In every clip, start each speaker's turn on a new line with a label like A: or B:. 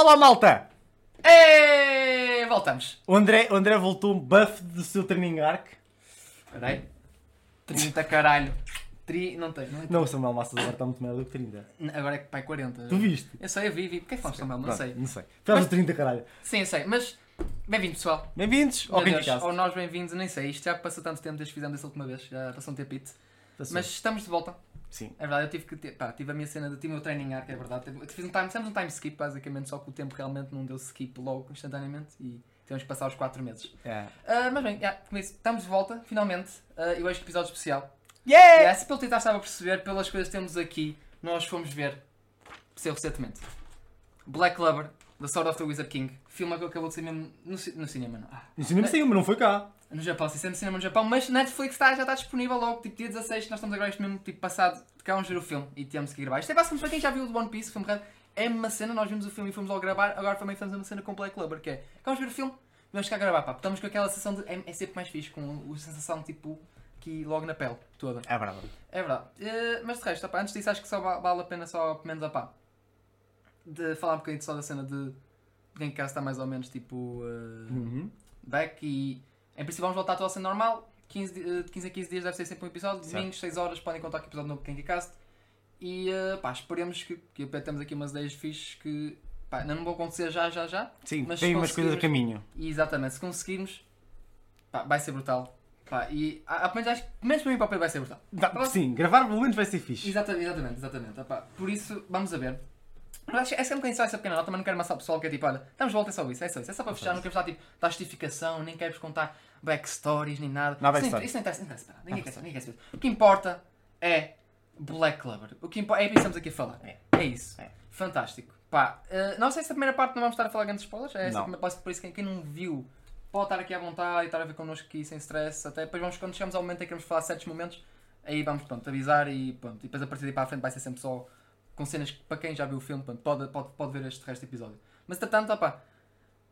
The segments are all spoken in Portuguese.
A: Olá, malta!
B: E voltamos.
A: O André, o André voltou buff do seu training arc.
B: Espera aí. 30 caralho. Tri... Não tem, não é?
A: Não, o Samuel Massas agora está muito maior do que 30.
B: Agora é que pai 40.
A: Tu viste?
B: Eu sei, eu vi, vi. Porquê que falas tão mal? Não sei.
A: Não sei. Faz o 30, caralho.
B: Sim, eu sei. Mas, bem-vindo pessoal.
A: Bem-vindos
B: Meu
A: Quem Casa.
B: Ou nós bem-vindos, nem sei. Isto já passou tanto tempo desde que fizemos essa última vez. Já passou um tempito. Mas estamos de volta.
A: Sim.
B: É verdade, eu tive que ter, pá, tive a minha cena, de, tive o meu training arc, é verdade. Tive- Fiz um time, fizemos um time skip basicamente, só que o tempo realmente não deu skip logo, instantaneamente, e tivemos que passar os 4 meses.
A: É.
B: Ah, mas bem, yeah, com isso, estamos de volta, finalmente. Ah, eu acho que episódio especial.
A: Yeah!
B: Yeah, se pelo tentar estava a perceber, pelas coisas que temos aqui, nós fomos ver, seu recentemente, Black Clover, The Sword of the Wizard King, filme que acabou de sair mesmo no, ci- no cinema, não? Ah,
A: No cinema saiu, mas não foi cá.
B: no Japão, sim, sempre cinema no Japão, mas Netflix está, já está disponível logo, tipo dia 16, nós estamos agora este mesmo, tipo passado, de vamos ver o filme e temos que gravar. Isto é basicamente para quem já viu o do One Piece, o filme real, é uma cena, nós vimos o filme e fomos logo gravar, agora também fazemos uma cena com Black Clover, que é, vamos ver o filme, vamos cá gravar, pá, estamos com aquela sensação de, é, é sempre mais fixe, com a sensação tipo, aqui logo na pele, toda.
A: É verdade.
B: É verdade. Eh, mas de resto, opá, antes disso, acho que só va- vale a pena só, pelo menos, opá, de falar um bocadinho só da cena de quem cá está mais ou menos tipo eh,
A: Uhum.
B: back e em princípio vamos voltar a toda a cena normal. 15, di- eh, de 15 a 15 dias deve ser sempre um episódio. Domingos, 6 horas, podem contar com o episódio novo do KenkiCast. E eh, pá, esperemos que, que temos aqui umas ideias fixes que pá, ainda não vão acontecer já, já, já.
A: Sim,
B: Mas
A: tem umas coisas a caminho.
B: Exatamente, se conseguirmos, pá, vai ser brutal. Pá, e a- a- acho que, menos para mim, para o Pedro, vai ser brutal.
A: Dá- sim, gravar pelo menos vai ser fixe.
B: Exatamente, exatamente, exatamente. Por isso, vamos a ver. Mas acho que é um bocadinho só essa pequena nota, mas não quero amassar o pessoal que é tipo, olha, estamos de volta, é só isso, é só isso. É só para fechar, não quero dar tipo, dar justificação, nem quero-vos contar backstories, nem nada.
A: Não
B: Isso nem-
A: backstory.
B: Isso não interessa, não ninguém quer saber, ninguém quer saber. O que importa é Black Clover. O que importa é isso que estamos aqui a falar.
A: É.
B: É isso.
A: É.
B: Fantástico. Pá, eh, não sei se a primeira parte não vamos estar a falar grandes spoilers, é essa
A: Não.
B: primeira parte, por isso quem, quem não viu pode estar aqui à vontade e estar a ver connosco aqui sem stress. Até depois vamos, quando chegamos ao momento em que queremos falar certos momentos, aí vamos pronto, avisar e pronto. E depois a partir daí para a frente vai ser sempre só com cenas que para quem já viu o filme pode, pode, pode ver este resto do episódio. Mas entretanto, opá,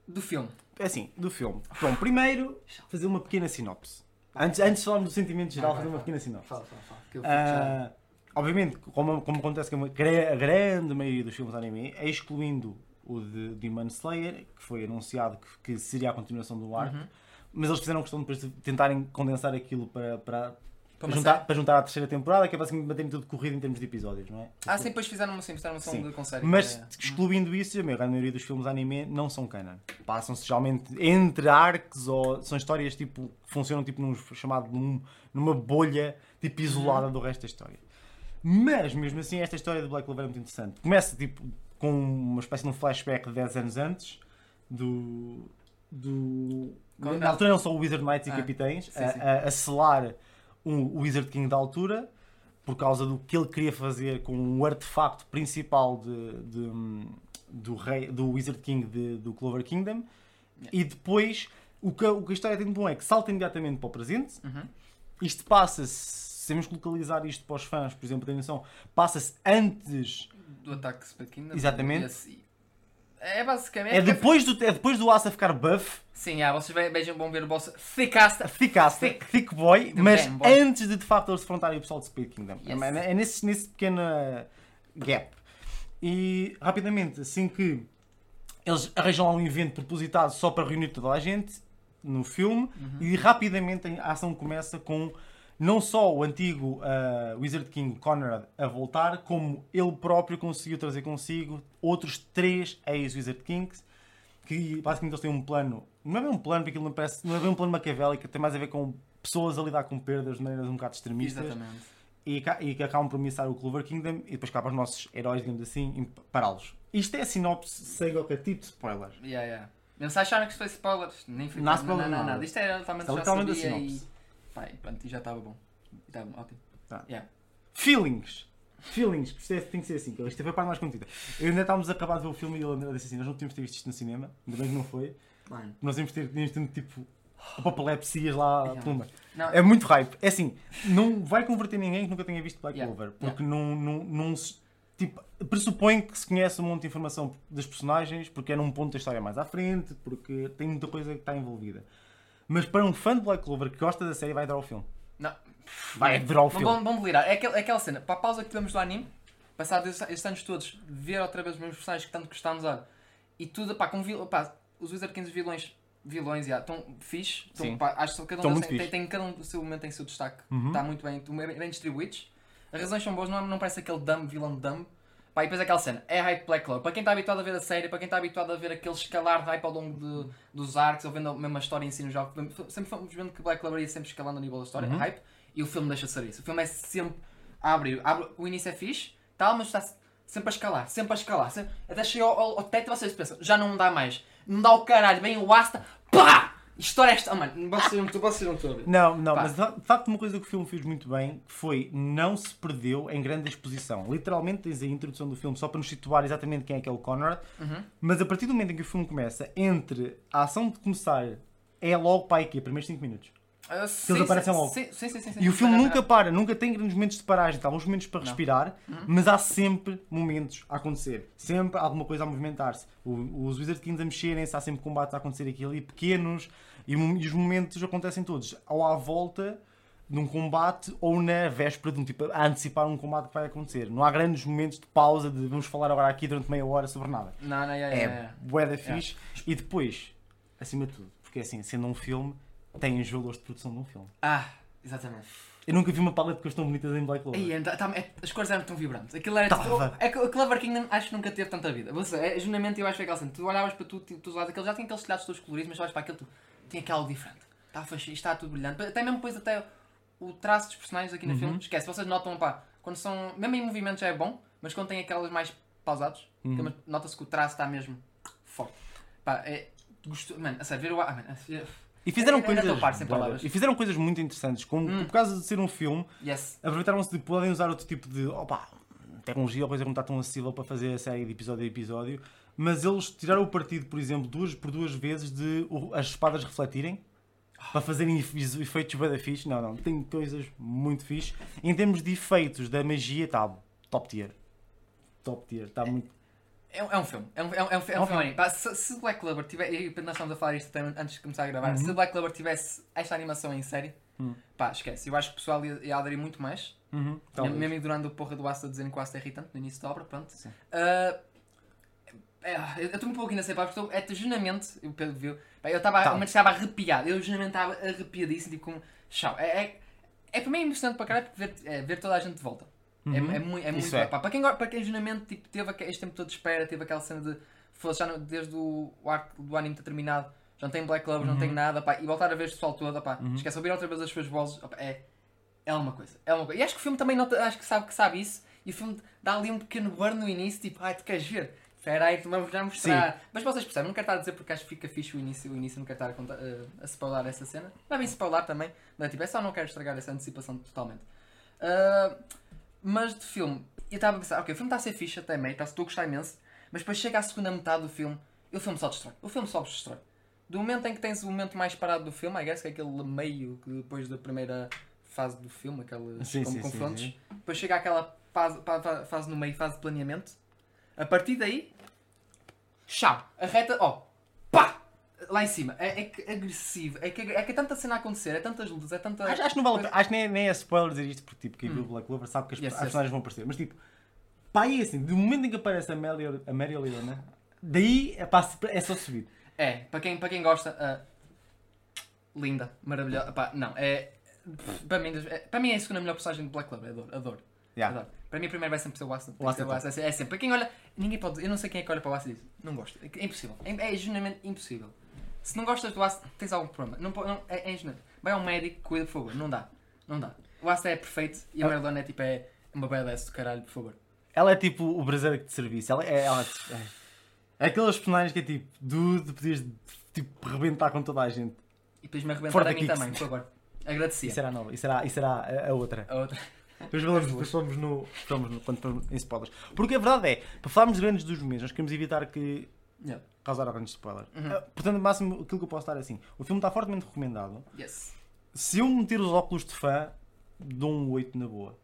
B: do filme.
A: É assim, do filme. Bom, primeiro, fazer uma pequena sinopse. Antes, antes de falarmos do sentimento geral, fazer uma pequena sinopse.
B: Fala, fala, fala. Que eu
A: Ah, obviamente, como, como acontece com a gra- a grande maioria dos filmes anime, excluindo o de Demon Slayer, que foi anunciado que, que seria a continuação do arco,
B: Uhum.
A: mas eles fizeram questão depois de tentarem condensar aquilo para, para, para, juntar,
B: série?
A: para juntar à terceira temporada, que é basicamente baterem tudo corrido em termos de episódios, não é?
B: Ah, sim, depois fizeram uma som de série.
A: Mas
B: que é-
A: excluindo isso, a maioria dos filmes anime não são canon. Passam-se geralmente entre arcs ou são histórias tipo funcionam tipo num chamado num- numa bolha tipo isolada do resto da história. Mas mesmo assim esta história de Black Clover é muito interessante. Começa tipo com uma espécie de um flashback de 10 anos antes do do na altura eram só o Wizard Knights e
B: Ah,
A: capitães
B: sim,
A: a,
B: sim.
A: a, a selar um- o Wizard King da altura por causa do que ele queria fazer com o artefacto principal de, de- do, rei, do Wizard King de- do Clover Kingdom. E depois, o que, a- o que a história tem de bom é que salta imediatamente para o presente.
B: Uhum.
A: Isto passa-se, se temos que localizar isto para os fãs, por exemplo, terem noção, passa-se antes,
B: do ataque Split Kingdom.
A: Exatamente.
B: Esse- É basicamente.
A: é depois do, é depois do Asa ficar buff,
B: Sim, ah, vocês ve- vejam, vão ver o boss Thickasta.
A: ficasse
B: Thick.
A: thick, boy, mas
B: Boy.
A: antes de de facto eles defrontarem o pessoal de Split Kingdom.
B: Yes.
A: É, é nesse, nesse pequeno gap. E rapidamente, assim que eles arranjam lá um evento propositado só para reunir toda a gente no filme,
B: Uhum.
A: e rapidamente a ação começa com não só o antigo uh, Wizard King Conrad a voltar, como ele próprio conseguiu trazer consigo outros três ex-Wizard Kings que basicamente eles têm um plano, não é bem um plano, porque aquilo não, parece, não é bem um plano maquiavélico, tem mais a ver com pessoas a lidar com perdas de maneiras um bocado extremistas
B: Exatamente.
A: e, e que acabam por ameaçar o Clover Kingdom e depois para os nossos heróis, digamos assim, pará-los. Isto é a sinopse Seigoka tipo spoiler.
B: Yeah, yeah. Mesmo se acharam que isto foi spoilers, nem foi
A: Não há
B: não, não,
A: spoiler,
B: não,
A: nada.
B: nada. Isto era totalmente
A: Isto é literalmente a
B: sabia e. Pá, e pronto, e já estava bom. Estava ótimo.
A: Tá.
B: Yeah.
A: Feelings. Feelings, que isto é- tem que ser assim, que isto foi a parte mais contida. Eu ainda estávamos a acabar de ver o filme e ele disse assim: Nós não tínhamos ter visto isto no cinema, ainda bem que não foi.
B: Mano.
A: Nós íamos ter, íamos ter tipo apocalepsias lá
B: Yeah.
A: meio.
B: Não,
A: É muito hype. É assim, não vai converter ninguém que nunca tenha visto Black
B: Yeah,
A: Clover. Porque não, não, não se. Tipo, pressupõe que se conhece um monte de informação das personagens, porque é num ponto da história mais à frente, porque tem muita coisa que está envolvida. Mas para um fã de Black Clover que gosta da série, vai adorar o filme.
B: não.
A: Vai adorar o filme.
B: vão, vão delirar. É aquela, é aquela cena, para a pausa que tivemos do anime, passados estes, estes anos todos, ver outra vez os mesmos personagens que tanto gostámos, olha, E tudo, pá, com vil... pá, os Wizard Kings vilões, vilões, já, estão fixe. Tão, pá, acho que cada um
A: muito
B: tem,
A: fixe.
B: tem, cada um, o seu momento tem seu destaque.
A: Uhum.
B: Está muito bem, bem, bem distribuídos. As razões são boas, não, não parece aquele dumb, vilão dumb. Pá, e depois aquela cena, é hype Black Clover. Para quem está habituado a ver a série, para quem está habituado a ver aquele escalar de hype ao longo de- dos arcos, ou vendo a mesma história em si no jogo, sempre fomos vendo que Black Clover ia sempre escalando a nível da história,
A: Uhum.
B: hype, e o filme deixa de ser isso. O filme é sempre a abrir. Abre, o início é fixe, tal, mas está sempre a escalar, sempre a escalar. Sempre, até chegar ao, ao, ao teto e vocês pensam, já não dá mais. Não dá o caralho, vem o Asta, pá! História é esta. Oh, mano, vocês não vocês não estão a ver.
A: Não, não,
B: Pá.
A: mas de facto uma coisa que o filme fez muito bem foi não se perdeu em grande exposição. Literalmente tens a introdução do filme só para nos situar exatamente quem é que é o Conrad,
B: Uhum.
A: mas a partir do momento em que o filme começa, entre a ação de começar, é logo para aqui, primeiros 5 minutos.
B: Ah,
A: Que eles aparecem logo.
B: Sim, sim, sim, sim, sim.
A: E o filme
B: Não,
A: nunca para, nunca tem grandes momentos de paragem, tá? alguns momentos para
B: Não. Uhum.
A: respirar, mas há sempre momentos a acontecer, sempre alguma coisa a movimentar-se. Os Wizard Kings a mexerem-se, há sempre combates a acontecer aqui e ali, pequenos, e, e os momentos acontecem todos, ou à volta de um combate ou na véspera de um tipo, a antecipar um combate que vai acontecer. Não há grandes momentos de pausa de vamos falar agora aqui durante meia hora sobre nada.
B: Não, não, é, é,
A: É
B: é.
A: bué da fixe. E depois, acima de tudo, porque assim, sendo um filme, tem os valores de produção de um filme.
B: Ah, exatamente.
A: Eu nunca vi uma paleta de cores tão bonitas em Black Clover.
B: Anda- tá- é- as cores eram tão vibrantes. Aquilo era.
A: Tava.
B: É que o Clover Kingdom acho que nunca teve tanta vida. Você, é, genuinamente eu acho que é aquela cena. Tu olhavas para tu, tu, tu lados, aquele já tinha aqueles telhados todos coloridos, mas olhas para aquilo, tu tinha aquilo diferente. Estava fixe, está tudo brilhante. Até mesmo depois, até o traço dos personagens aqui no
A: Uhum.
B: filme, esquece. Vocês notam, pá, quando são. Mesmo em movimento já é bom, mas quando tem aquelas mais pausados,
A: Uhum.
B: nota-se que o traço está mesmo forte. Pá, é. Gostou, mano, a sério, ver o. Ah, mano, é-
A: E fizeram
B: Ainda- ainda
A: coisas. E fizeram coisas muito interessantes. Como,
B: Hum.
A: Por causa de ser um filme,
B: yes.
A: aproveitaram-se de podem usar outro tipo de. Opa, tecnologia ou coisa que não está tão acessível para fazer a série de episódio a episódio. Mas eles tiraram o partido, por exemplo, duas, por duas vezes de as espadas refletirem. Para fazerem efe- efeitos bem da fixe. Não, não. Tem coisas muito fixe. Em termos de efeitos da magia, está top tier. Top tier. Está muito.
B: É, um- é um filme. É um, é um, é um, é um filme. Pá, se, se Black Clover tiver. E nós estamos a falar isto antes de começar a gravar. Se Black Clover tivesse esta animação em série,
A: Hum.
B: pá, esquece. Eu acho que o pessoal ia, ia aderir muito mais.
A: Uhum, talvez.
B: mesmo ignorando o porra do Asta dizendo que o Asta é irritante no início da obra. Pronto.
A: Sim.
B: É, eu estou um pouco ainda sem palavras, porque estou- é genuinamente, o Pedro viu, pá, eu estava,
A: Tá.
B: arrepiado, eu genuinamente estava arrepiadíssimo, tipo como, chau, é, é, é para mim emocionante para caralho porque ver, é, ver toda a gente de volta. É,
A: Uhum.
B: é, muito, é muito
A: é.
B: para quem, para quem genuinamente tipo, teve este tempo todo de espera, teve aquela cena de fosse já no- desde o, o arco do anime ter terminado, já não tem Black Clover, não
A: Uhum.
B: tem nada, pá, e voltar a ver este pessoal todo, pá, esquece, ouvir outra vez as suas vozes, opá, é, é uma coisa, é uma coisa. E acho que o filme também nota, acho que sabe que sabe isso, e o filme dá ali um pequeno burn no início, tipo, ai, tu queres ver? Espera aí, vamos já mostrar. Mas vocês percebem, não quero estar a dizer porque acho que fica fixe o início, o início não quero estar a, contar, eh, a spoiler essa cena. Não é bem spoiler também, mas é tipo, é só não quero estragar essa antecipação totalmente. Ah, mas de filme, eu estava a pensar, ok, o filme está a ser fixe até meio, tá- estou a gostar imenso, mas depois chega à segunda metade do filme e o filme só destrói. O filme só destrói. Do momento em que tens o momento mais parado do filme, I guess, que é aquele meio que depois da primeira fase do filme, aqueles
A: Sim,
B: como
A: sim,
B: confrontos,
A: sim.
B: depois chega àquela fase, fase no meio, fase de planeamento. A partir daí, chau, a reta, ó, pá, lá em cima. É, é que agressivo, é que é que é tanta cena a acontecer, é tantas lutas, é tanta.
A: Acho, acho que não vale a
B: coisa-
A: pena. Acho que nem, nem é spoiler dizer isto, porque tipo, quem viu Black Clover sabe que as,
B: Yes,
A: as
B: yes.
A: personagens vão aparecer. Mas tipo, pá, é assim, do momento em que aparece a Mary, a Mary Leona, daí é, pá, é só subir.
B: É, para quem, para quem gosta, ah, linda, maravilhosa. Pá, não, é. Para mim, é, para mim é a segunda melhor personagem de Black Clover, adoro, adoro.
A: Yeah.
B: adoro. Para mim, a primeira vai sempre ser o Watson.
A: O
B: o Watson, É sempre. Para quem olha, ninguém pode. Eu não sei quem é que olha para o Watson e diz, não gosto. É impossível. É, é genuinamente impossível. Se não gostas do Watson, tens algum problema. Não, não, é, é. Vai ao médico, cuida, por favor. Não dá. Não dá. O Watson é perfeito e a
A: Ah.
B: Maradona é tipo, é uma badass do caralho, por favor.
A: Ela é tipo o brasileiro de serviço. Ela é, ela é, é aqueles personagens que é tipo, dude, podias tipo, rebentar com toda a gente.
B: E depois me arrebentar
A: Fora
B: a mim também, por favor. Agradecia.
A: Isso era a nova, isso era, isso era a, a outra.
B: A outra.
A: Depois falamos, no, falamos no, quando falamos em spoilers. Porque a verdade é, para falarmos grandes dos momentos, nós queremos evitar que
B: Yeah.
A: causar grandes spoilers.
B: Uhum.
A: Ah, Portanto, o máximo aquilo que eu posso dar é assim: o filme está fortemente recomendado.
B: Yes.
A: Se eu meter os óculos de fã, dou um 8 na boa.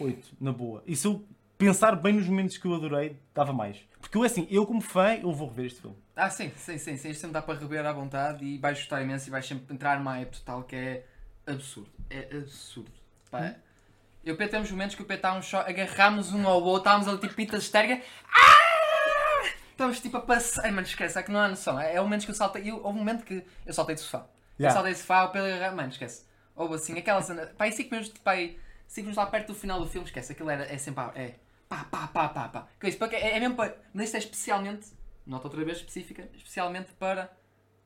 A: 8 na boa. E se eu pensar bem nos momentos que eu adorei, dava mais. Porque eu, assim, eu como fã, eu vou rever este filme.
B: Ah, sim, sim, sim, sim. Isto sempre dá para rever à vontade e vais gostar imenso e vais sempre entrar numa hype total que é absurdo. É absurdo. Pá,
A: Hum?
B: Eu e o Pedro temos momentos que o Pedro está um choque, agarramos um ao outro, estávamos ali tipo pitas histéricas. Ah! Estamos tipo a passar. Ai, mano, esquece, é que não há noção. É, é o momento que eu saltei. Eu, houve um momento que eu saltei do sofá. Eu
A: Yeah.
B: saltei do sofá, o Pedro agarrou. Mano, esquece. Houve assim, aquela cena. Pá, e 5 minutos, pá, aí, cinco minutos lá perto do final do filme, esquece. Aquilo era, é sempre. É pá, pá, pá, pá, pá. Que é isso? Porque é, é mesmo para. Mas isto é especialmente. Nota outra vez específica. Especialmente para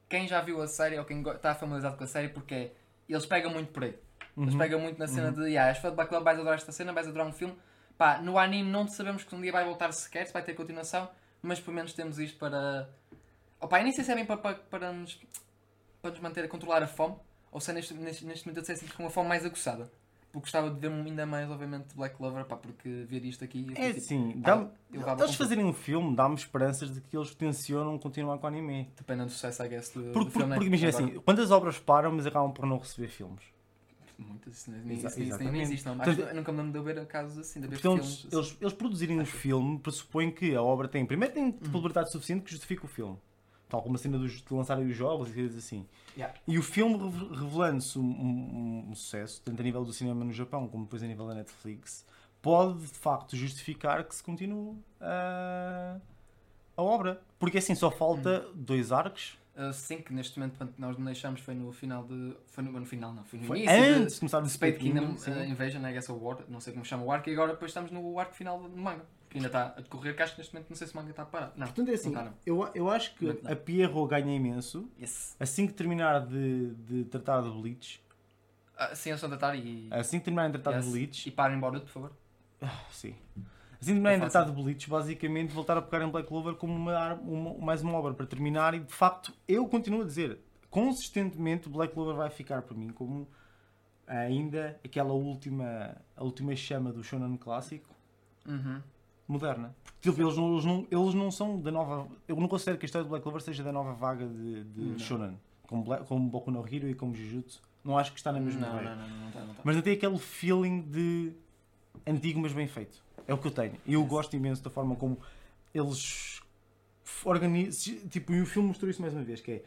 B: quem já viu a série ou quem está familiarizado com a série, porque é, eles pegam muito por aí. Eles
A: Uhum.
B: pegam muito na cena de, ah, és fã de Black Clover, vais adorar esta cena, vais adorar um filme. Pá, no anime não sabemos que um dia vai voltar sequer, se vai ter continuação, mas pelo menos temos isto para. Opa, eu nem sei se é bem para, para, para, nos, para nos manter a controlar a fome, ou se é neste, neste, neste momento eu assim, com uma fome mais aguçada. Porque gostava de ver ainda mais, obviamente, Black Clover, pá, porque ver isto aqui.
A: É
B: pá, eu levava
A: eles fazerem um filme dá-me esperanças de que eles tencionam continuar com o anime.
B: Dependendo do sucesso, I guess, do,
A: Porque,
B: do
A: porque,
B: filme. né?
A: porque imagina
B: Agora,
A: assim, quantas obras param, mas acabam por não receber filmes.
B: Muitas, isso nem,
A: Exa-
B: isso nem- existe, não. Acho que eu nunca me lembro de eu ver casos assim, de haver
A: Então,
B: filmes.
A: eles, eles, eles produzirem um filme pressupõe que a obra tem. Primeiro tem
B: Uhum.
A: probabilidade suficiente que justifique o filme. Tal como a cena dos, de lançarem os jogos e coisas assim.
B: Yeah.
A: E o filme reve- revelando-se um, um- um sucesso, tanto a nível do cinema no Japão como depois a nível da Netflix, pode de facto justificar que se continue a, a obra. Porque assim só falta
B: Hum.
A: dois arcos.
B: Uh, sim, que neste momento quando nós deixamos foi no final de. Foi no, no final, não, foi no
A: Foi
B: início
A: antes de começar o
B: Spade Kingdom,
A: sim.
B: uh, Invasion, I guess, War, não sei como chama o arco, e agora depois estamos no arco final do manga, que ainda está a decorrer, que acho que neste momento não sei se o manga está a parar. Não,
A: Portanto é assim,
B: não está, não.
A: eu, eu acho que a Pierrot ganha imenso.
B: Yes.
A: Assim que terminar de, de tratar de Bleach,
B: Uh, sim, eu sou da Atari e.
A: assim que terminar de tratar
B: yes.
A: de Bleach,
B: E parem Boruto, por favor.
A: Sim. Assim de maneira
B: É
A: de tratar de Bleach, basicamente voltar a pegar em Black Clover como uma, uma- mais uma obra para terminar e de facto eu continuo a dizer, consistentemente Black Clover vai ficar para mim como ainda aquela última, a última chama do shonen clássico
B: Uhum.
A: moderna. Porque tipo, eles, não, eles, não, eles não são da nova. Eu não considero que a história de Black Clover seja da nova vaga de, de shonen, como, Black, como Boku no Hero e como Jujutsu. Não acho que está na mesma
B: Não,
A: vaga.
B: não, não, não, está, não está.
A: Mas não tem aquele feeling de antigo, mas bem feito. É o que eu tenho. E eu gosto imenso da forma como eles organizam. Tipo, e o filme mostrou isso mais uma vez, que é.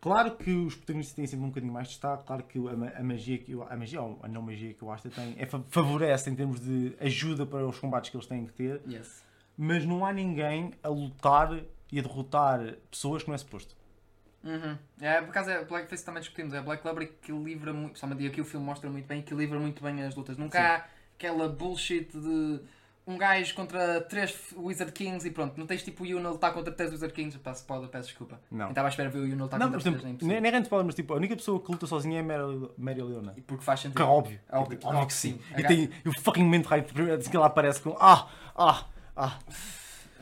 A: Claro que os protagonistas têm sempre um bocadinho mais de destaque, claro que a, a magia que eu, a magia ou a não magia que o Asta tem é, fa- favorece em termos de ajuda para os combates que eles têm que ter,
B: Yes.
A: mas não há ninguém a lutar e a derrotar pessoas que não é suposto.
B: Uhum. É, por acaso, é, Black Face também discutimos. É Black Clover equilibra muito, principalmente aqui o filme mostra muito bem, equilibra muito bem as lutas. Nunca
A: Sim.
B: há aquela bullshit de um gajo contra três Wizard Kings e pronto. Não tens tipo o Yuno lutar contra três Wizard Kings. Peço spoiler, peço desculpa.
A: Não.
B: Estava à espera ver o Yuno lutar
A: não,
B: contra
A: exemplo,
B: três, é
A: nem nem é grande spoiler, mas tipo, a única pessoa que luta sozinha é Mary, Leona.
B: Porque faz
A: Que
B: sentido.
A: é óbvio.
B: É óbvio,
A: Tipo,
B: óbvio que sim.
A: E tem o fucking momento hype, primeiro que ela aparece com ah, ah, ah.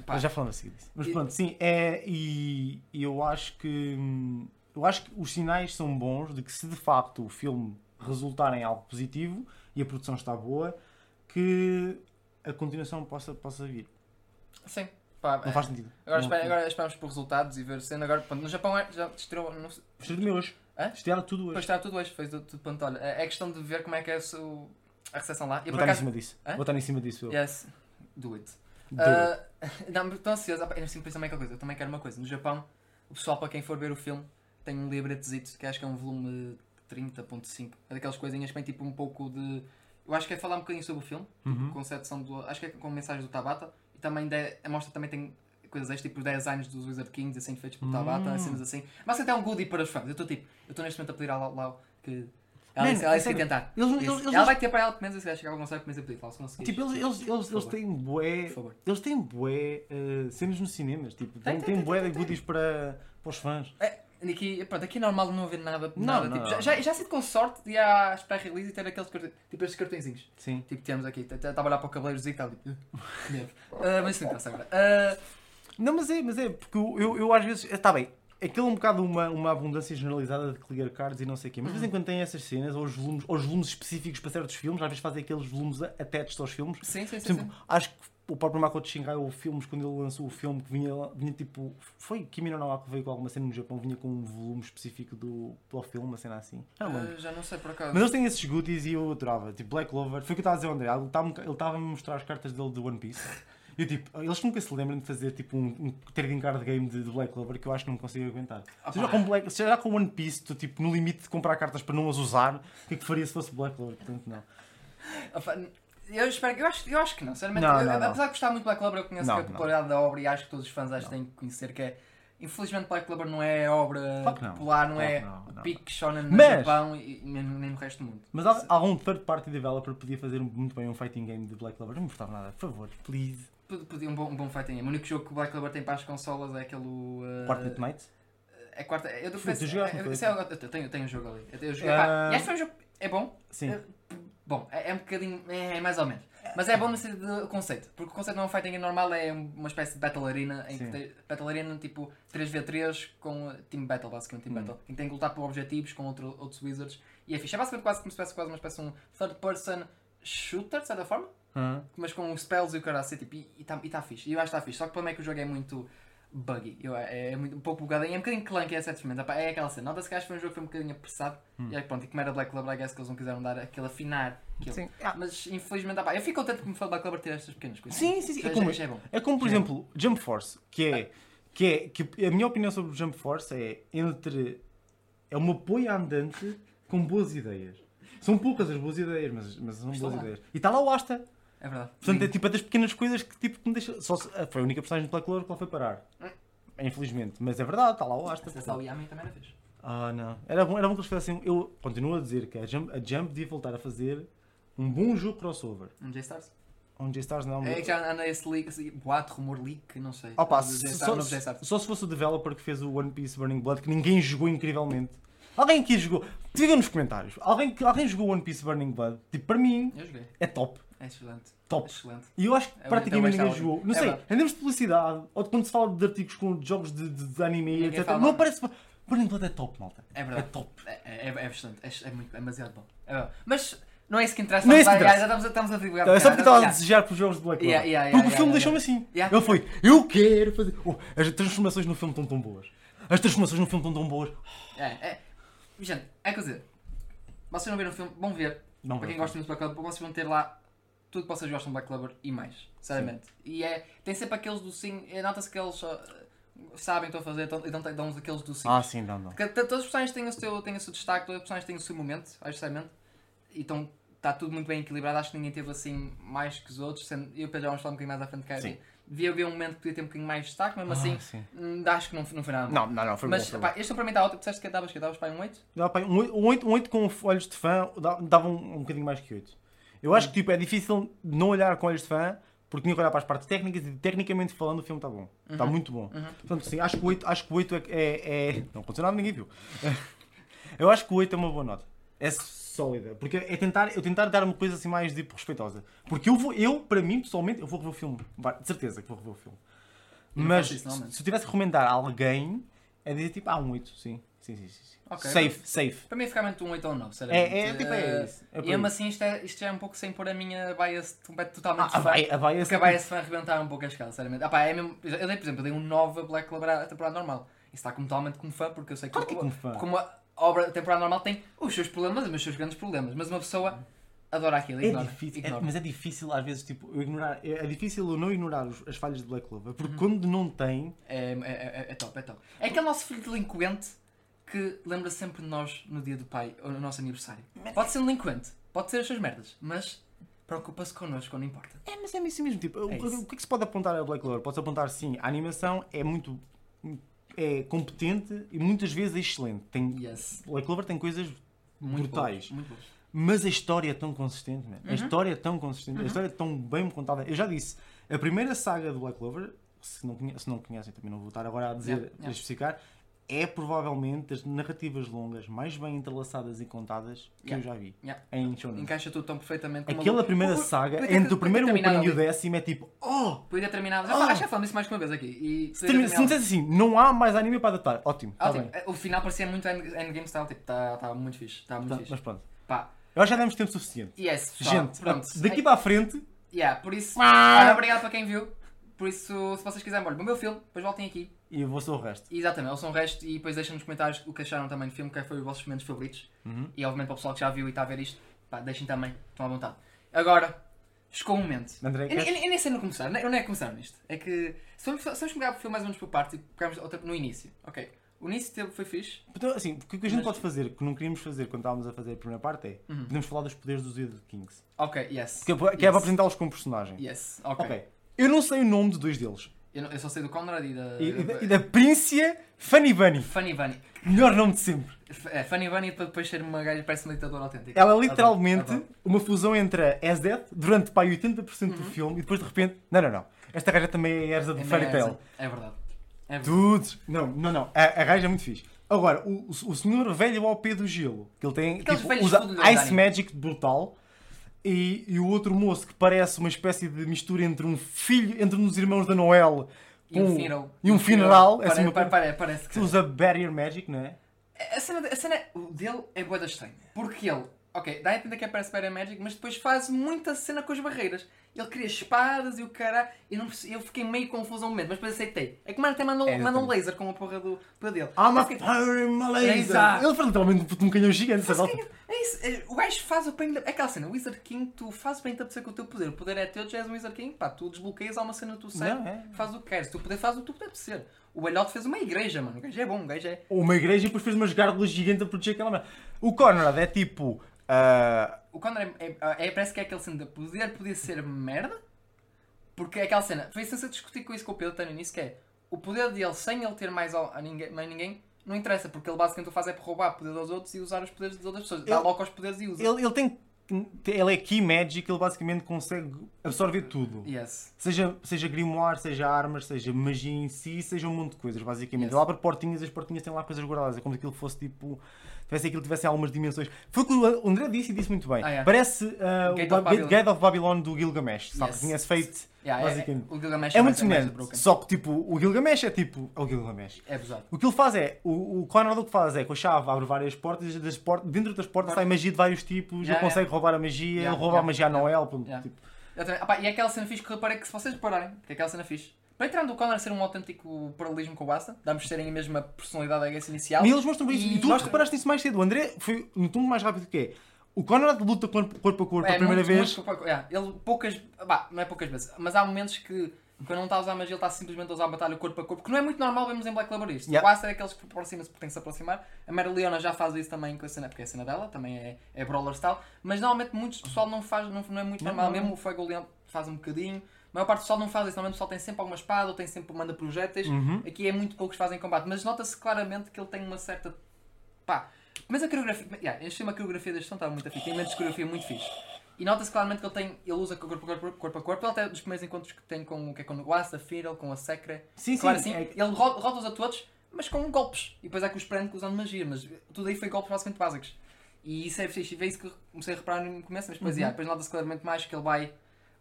B: Pá.
A: Mas já falamos a seguir disso. Mas pronto, sim, é. E, eu acho que. Eu acho que os sinais são bons de que se de facto o filme resultar em algo positivo e a produção está boa, que a continuação possa, possa vir.
B: Sim. Pá,
A: Não
B: é.
A: faz sentido.
B: Agora,
A: não,
B: espera- agora esperamos por resultados e ver sendo agora. Pronto, no Japão é- já estreou.
A: É de mim hoje.
B: Hã?
A: Isto era tudo hoje.
B: está tudo hoje, fez tudo, tudo pronto. Olha, é é questão de ver como é que é a recepção lá. Eu
A: Vou estar em
B: acaso.
A: cima disso.
B: Hã?
A: Vou estar em cima disso. eu.
B: Yes, do it.
A: Do it.
B: Ah, não, estou ansioso. Ah, Eu sinto também aquela coisa. Eu também quero uma coisa. No Japão, o pessoal, para quem for ver o filme, tem um libretezito que acho que é um volume 30.5. É daquelas coisinhas que vem tipo um pouco de. Eu acho que é falar um bocadinho sobre o filme,
A: Uhum.
B: com concepção do. Acho que é com mensagens do Tabata. E também de, a mostra também tem coisas extras, tipo os designs dos Wizard Kings, assim, feitos por Tabata,
A: Hum.
B: cenas assim. Mas até um goodie para os fãs. Eu estou tipo, eu estou neste momento a pedir ao Lau que. Ela
A: Man,
B: ela disse que tentar.
A: Eles, eles, eles,
B: ela vai ter para ela, pelo menos, se ela chegar a algum site, mas eu pedir, Lau, se conseguires.
A: Tipo, eles, eles, eles, eles têm bué. Eles têm bué eh, cenas nos cinemas. Tipo,
B: Tem,
A: têm,
B: tem, tem,
A: bué
B: tem,
A: de goodies para, para os fãs.
B: É, aqui, pronto, aqui é normal não haver nada.
A: Não,
B: nada
A: não,
B: tipo,
A: não.
B: Já, já, sinto com sorte de ir às pré-release e ter aqueles cartões, tipo estes cartõezinhos.
A: Sim.
B: Tipo, temos aqui, estava a olhar para o cabeleirozinho e estava tipo. "Uh, neve." Ah, mas isso não interessa agora. Ah,
A: Não, mas é, mas é, porque eu, eu, às vezes. Está bem, aquilo é um bocado uma, uma abundância generalizada de clear cards e não sei o quê, mas de vez em quando tem essas cenas, ou os volumes, ou os volumes específicos para certos filmes, às vezes fazem aqueles volumes attached aos filmes.
B: sim, sim, sim.
A: acho que o próprio Makoto Shinkai, ou filmes, quando ele lançou o filme, que vinha, vinha tipo. Foi Kimi no Nawa que veio com alguma cena no Japão, vinha com um volume específico do, do filme, uma cena assim. Já não lembro.
B: Ah, já não sei por acaso.
A: Mas eles têm esses goodies e eu adorava. Tipo, Black Clover. Foi o que eu estava a dizer ao André. Ele estava a me mostrar as cartas dele do One Piece. E eu, tipo, eles nunca se lembram de fazer tipo um, um trading card game de, de Black Clover que eu acho que não consigo aguentar.
B: Ah,
A: Seja com, Black, seja com One Piece, tu tipo, no limite de comprar cartas para não as usar, o que é que faria se fosse Black Clover? Portanto, não.
B: Eu espero que. Eu acho, eu acho que não, sinceramente.
A: Não,
B: eu-
A: não, não.
B: Apesar de gostar muito de Black Clover, eu conheço
A: Não,
B: a
A: não.
B: popularidade da obra e acho que todos os fãs acho têm que conhecer que é. Infelizmente Black Clover não é obra
A: Claro não.
B: popular, não
A: Claro
B: é
A: não, não.
B: pique shonen no
A: Mas-
B: Japão e nem, nem no resto do mundo.
A: Mas há, algum third party developer podia fazer muito bem um fighting game de Black Clover. Não me importava nada, por favor, please.
B: Pod- Podia um bom, um bom fighting game. O único jogo que o Black Clover tem para as consolas é aquele. Uh,
A: Quartet Night?
B: É quarta. Eu,
A: não
B: eu, eu, eu tenho, tenho um jogo ali. Eu, eu joguei,
A: Ah.
B: pá, e que foi um jogo. É bom?
A: Sim.
B: É- Bom, é, é um bocadinho. É, é mais ou menos. Mas é bom no sentido de conceito. Porque o conceito não é um fighting normal, é uma espécie de Battle Arena. Em que tem, Battle Arena tipo 3v3 com Team Battle, basicamente. Team
A: Hum.
B: Battle. Em que tem que lutar por objetivos com outro, outros Wizards. E é fixe. É basicamente quase como se fosse quase uma espécie de um third person shooter, de certa forma.
A: Hã?
B: Mas com spells e o cara assim, tipo, e está tá fixe. E eu acho que está fixe. Só que o problema é que o jogo é muito buggy. Eu, é, é muito, um pouco bugado. E é um bocadinho clunky a certos momentos. Epá, É aquela cena. Nota-se que acho que foi um jogo que foi um bocadinho apressado. E aí pronto, e como era Black Clover, I guess que eles não quiseram dar aquele afinar. Aquilo.
A: Sim. Ah,
B: Mas infelizmente, epá, eu fico contente que me foi Black Clover ter estas pequenas coisas.
A: Sim, sim, sim.
B: Já-
A: É como-
B: é bom.
A: É como, por
B: Já.
A: exemplo, Jump Force, que é, que é que a minha opinião sobre o Jump Force é entre é uma poia andante com boas ideias. São poucas as boas ideias, mas, mas são
B: Estão
A: boas
B: lá.
A: ideias. E está lá o Asta.
B: É verdade.
A: Portanto, é
B: Sim.
A: tipo é das pequenas coisas que tipo que me deixa. Só se- foi a única personagem de Black Clover que lá foi parar.
B: Hum.
A: Infelizmente. Mas é verdade, está lá o Asta.
B: Essa o Yami também era fixe.
A: Ah, não. Era bom, era bom que eles fizessem. Eu continuo a dizer que a Jump, a Jump devia voltar a fazer um bom jogo crossover.
B: Um J-Stars?
A: Um J-Stars não.
B: É que já anda esse leak, assim, boato, rumor, leak, não sei.
A: Opa,
B: Do
A: se- só, só se fosse o developer que fez o One Piece Burning Blood, que ninguém jogou incrivelmente. Alguém aqui jogou. Diga nos comentários. Alguém, alguém jogou One Piece Burning Blood? Tipo, para mim, é top.
B: É excelente.
A: Top.
B: Excelente.
A: E eu acho que
B: É,
A: praticamente
B: então,
A: ninguém jogou. Não
B: É
A: sei,
B: verdade.
A: em termos de publicidade, ou de quando se fala de artigos com jogos de, de, de anime,
B: Ninguém
A: etc.
B: fala
A: Não
B: nada.
A: parece. Burning Blood é top, malta.
B: É verdade.
A: É top.
B: É, é, é excelente. É, é, muito, é demasiado bom. É bom. Mas não é isso que interessa.
A: Não é isso que interessa.
B: Já estamos a, estamos a divulgar.
A: Então, é só porque estava a
B: Yeah.
A: desejar para os jogos de Black Clover.
B: Yeah, yeah,
A: Porque
B: yeah,
A: o filme
B: yeah,
A: deixou-me
B: yeah.
A: assim.
B: Yeah.
A: Ele foi, eu quero fazer. Oh, as transformações no filme estão tão boas. As transformações no filme estão tão boas.
B: É, é. Gente, é coisa. Vocês não viram o filme, vão ver.
A: Não
B: Para quem gosta muito de Black Clover, vocês vão ter lá tudo que vocês gostam de Black Clover e mais. Sinceramente. E é. Tem sempre aqueles docinhos. é, Nota-se que eles ah, sabem o que estão a fazer e dão- dão aqueles docinhos.
A: Ah, sim, não, não.
B: Porque t- Todos os personagens têm o seu, têm o seu destaque, todos os personagens têm o seu momento, acho sinceramente. Então está tudo muito bem equilibrado. Acho que ninguém teve assim mais que os outros. Sendo, eu e o Pedro vamos falar um bocadinho mais à frente
A: Sim.
B: cá. Devia haver um momento que podia ter um bocadinho mais de destaque, mesmo assim,
A: Ah, sim.
B: hum, acho que não, não foi nada.
A: Não, não, não, foi
B: Mas
A: bom.
B: Pá, este para mim está ótimo. Disseste que davas que davas para um 8?
A: Dá, pá, um 8, um, 8, um 8 com olhos de fã dava um, um bocadinho mais que 8. Eu acho que tipo, é difícil não olhar com olhos de fã porque tinha que olhar para as partes técnicas e tecnicamente falando o filme está bom. Está muito bom. Portanto, sim, acho que o 8, acho que o 8 é, é, é- Não aconteceu nada, ninguém viu. Eu acho que o 8 é uma boa nota. É sólida. Porque é tentar, eu tentar dar uma coisa assim mais tipo, respeitosa. Porque eu vou, eu, para mim, pessoalmente, eu vou rever o filme. De certeza que vou rever o filme.
B: Não
A: Mas
B: isso, normalmente.
A: se eu tivesse que recomendar a alguém, é dizer tipo, ah, um 8, sim. Sim, sim, sim. sim.
B: Ok.
A: Safe, safe.
B: Para mim, ficar entre um 8 ou um 9, sinceramente.
A: É, é, tipo, é
B: Eh,
A: isso. É
B: e mesmo assim, isto, é, isto já é um pouco sem pôr a minha bias totalmente
A: Ah, a
B: fã.
A: vai, a vai,
B: Porque a bias fã arrebentar um pouco a escala, sinceramente. Ah, pá, é mesmo, eu dei, por exemplo, eu dei um 9 a Black Clover à temporada normal. Isso está como, totalmente como fã, porque eu sei que,
A: Claro que é como fã.
B: como a obra a temporada normal tem os seus problemas e os seus grandes problemas. Mas uma pessoa adora aquilo,
A: É
B: ignora.
A: difícil, é-
B: ignora.
A: mas é difícil às vezes tipo, eu ignorar, é, é difícil eu não ignorar os- as falhas de Black Clover,
B: Uhum.
A: porque quando não tem,
B: É, é, é, é top, é top. É aquele nosso filho delinquente que lembra sempre de nós no dia do pai ou no nosso aniversário. Pode ser um delinquente, pode ser as suas merdas, mas preocupa-se connosco quando importa.
A: é, mas é isso mesmo, tipo, o-
B: É isso.
A: o, que é que se pode apontar a Black Clover? Pode-se apontar sim, a animação é muito é competente e muitas vezes é excelente. Tem,
B: Yes.
A: Black Clover tem coisas
B: Muito
A: brutais.
B: boas, muito boas.
A: Mas a história é tão consistente, man.
B: Uhum.
A: A história é tão consistente, a história é tão bem contada. Eu já disse, a primeira saga do Black Clover, se não, conhe se não conhecem, também não vou estar agora a dizer,
B: yeah.
A: a especificar, é provavelmente das narrativas longas mais bem entrelaçadas e contadas que
B: Yeah.
A: eu já vi
B: Yeah.
A: em Shonen.
B: Encaixa tudo tão perfeitamente como
A: Aquela primeira
B: o-
A: saga,
B: ter-
A: entre o primeiro opening e o décimo, é tipo, oh!
B: Podia terminar. Já,
A: Oh!
B: Acho que já falamos isso mais que uma vez aqui. E
A: Se, termi- se me dissesse assim, não há mais anime para adaptar, ótimo, está
B: tipo,
A: bem.
B: o final parecia muito end- endgame style, tipo, está tá muito fixe. Está muito
A: Tá,
B: fixe.
A: mas pronto.
B: Pá,
A: Eu acho que já demos tempo suficiente.
B: yes,
A: Gente,
B: pronto.
A: daqui para a frente,
B: Yeah, por isso,
A: Ah!
B: obrigado para quem viu. Por isso, se vocês quiserem, olha, o meu filme, depois voltem aqui.
A: E eu vou ser o resto.
B: Exatamente, ouçam o resto e depois deixem nos comentários o que acharam também do filme, que foi os vossos momentos favoritos.
A: Uhum.
B: E obviamente para o pessoal que já viu e está a ver isto, pá, deixem também, estão à vontade. Agora, chegou o momento.
A: André,
B: Eu,
A: queres-
B: eu- eu nem sei no começar, eu nem é começar nisto. É que se vamos, se vamos pegar o filme mais ou menos por parte e pegarmos outra, no início, ok. O início teve, foi fixe.
A: Então, assim, o que a gente
B: Mas-
A: pode fazer, que não queríamos fazer quando estávamos a fazer a primeira parte, é
B: Uhum.
A: podemos falar dos poderes dos Wizard Kings.
B: Ok, yes.
A: Que, é- que é
B: Yes.
A: para apresentá-los como personagem.
B: Yes, ok.
A: Ok. Eu não sei o nome de dois deles.
B: Eu, não- eu só sei do Conrad e da.
A: E, e da, e da Príncia Funny Bunny.
B: Funny Bunny.
A: Melhor nome de sempre.
B: É, Funny Bunny para depois ser uma gaja que parece uma ditadora autêntica.
A: Ela é literalmente
B: adoro.
A: uma fusão entre a Esdeath, durante pá, 80% do filme, e depois de repente. Não, não, não. Esta gaja também é a Erza de
B: É
A: Fairy Tail.
B: É verdade. É verdade.
A: Tudo. Não, não, não. A, a gaja é muito fixe. Agora, o, o, senhor velho ao pé do gelo, que ele tem.
B: Aqueles
A: Tipo, usa Ice. Magic brutal. E, e o outro moço que parece uma espécie de mistura entre um filho, entre um dos irmãos da Noel
B: E um
A: com-
B: funeral.
A: e um funeral. É
B: Pare-
A: assim
B: pare- pare- Parece que.
A: que usa Barrier Magic, não é?
B: A cena, a cena dele é boa da estranha. Porque ele, ok, dá a entender que é para Magic, mas depois faz muita cena com as barreiras. Ele cria espadas e o cara. Eu, não eu fiquei meio confuso um momento, mas depois aceitei. É que o mano até manda, um-
A: É,
B: manda um
A: exatamente.
B: laser com a porra do poder dele.
A: I'm a fire in my laser. Ele faz literalmente um um canhão gigante.
B: Faz
A: sabe?
B: É isso, é, o gajo faz o pain. É aquela cena, Wizard King, tu fazes o pain up com o teu poder. O poder é teu, tu já és um Wizard King, pá, tu desbloqueias há uma cena do teu
A: é.
B: faz o que queres. Tu poder faz o que tu deve ser. O Elliot fez uma igreja, mano. O gajo é bom, o gajo é.
A: Uma igreja e depois fez umas gárgulas gigantes a proteger aquela merda. O Conrad é tipo. Ah,
B: O Connor é, é- é- parece que é aquele cena de poder podia ser merda, porque é aquela cena. Foi isso a discutir com isso com o Pedro também nisso, que é o poder dele sem ele ter mais a, ninguém, mais ninguém, não interessa, porque ele basicamente o que faz é roubar o poder dos outros e usar os poderes das outras pessoas. Dá
A: Ele-
B: logo aos poderes e usa.
A: ele, ele tem. Ele é Key Magic, ele basicamente consegue absorver tudo.
B: Yes.
A: Seja, seja grimoire, seja armas, seja magia em si, seja um monte de coisas, basicamente.
B: Yes.
A: Ele abre portinhas e as portinhas têm lá coisas guardadas. É como se aquilo fosse tipo. Tivesse aquilo tivesse algumas dimensões. Foi o que o André disse e disse muito bem.
B: Ah, é.
A: Parece ah,
B: Gate
A: o
B: of
A: Ba-
B: Babylon.
A: Gate of Babylon do Gilgamesh, sabe?
B: Yes.
A: Que tinha-se feito.
B: Yeah, é, é,
A: basicamente.
B: o Gilgamesh
A: É muito
B: mais- mais
A: semelhante. Só que tipo, o Gilgamesh é tipo. É o Gilgamesh.
B: É abusado.
A: O que ele faz é, o, o Conrad o que faz é, com a chave abre várias portas e das portas, dentro das portas sai magia de vários tipos,
B: Yeah,
A: ele consegue roubar a magia,
B: Yeah,
A: ele rouba
B: yeah,
A: a magia
B: yeah,
A: Noel, pronto,
B: yeah.
A: tipo,
B: Exatamente. Ah pá, e é aquela cena fixe que reparei que se vocês repararem, que é aquela cena fixe. Entrar do Connor ser um autêntico paralelismo com o Basta, damos terem a mesma personalidade da guess inicial.
A: E eles mostram isso.
B: E
A: E, tu
B: mostra-
A: reparaste nisso mais cedo. O André foi no tom mais rápido que é. O Conrad luta corpo, corpo a corpo a primeira
B: muito,
A: vez.
B: muito yeah, ele poucas. Bah, não é poucas vezes, mas há momentos que quando não está a usar magia, ele está simplesmente a usar a batalha corpo a corpo, que não é muito normal vermos em Black Labor isto.
A: Yeah.
B: O Asta é aqueles que aproxima-se porque tem que se aproximar. A Mary Leona já faz isso também com a cena, porque é a cena dela, também é, é brawler style, mas normalmente muitos pessoal não faz, não, não é muito normal,
A: não.
B: mesmo o Fuego Leão faz um bocadinho. A maior parte do pessoal não faz isso, normalmente o pessoal tem sempre alguma espada ou tem sempre manda projéteis.
A: Uhum.
B: Aqui é muito poucos que fazem combate, mas nota-se claramente que ele tem uma certa. pá. Mas a coreografia. Yeah, este uma coreografia deste som estava muito fixe, tem uma coreografia muito fixe. E nota-se claramente que ele tem. ele usa corpo a corpo, corpo a corpo. Ele até dos primeiros encontros que tem com, que é com o Wasta, Fiddle, com a Secre.
A: Sim,
B: Claro,
A: sim.
B: assim,
A: é-
B: ele ro- rota-os a todos, mas com golpes. E depois é que os prende usando magia, mas tudo aí foi golpes basicamente básicos. E isso é fixe. E foi isso que eu comecei a reparar no começo, mas depois,
A: Uhum.
B: yeah, depois nota-se claramente mais que ele vai.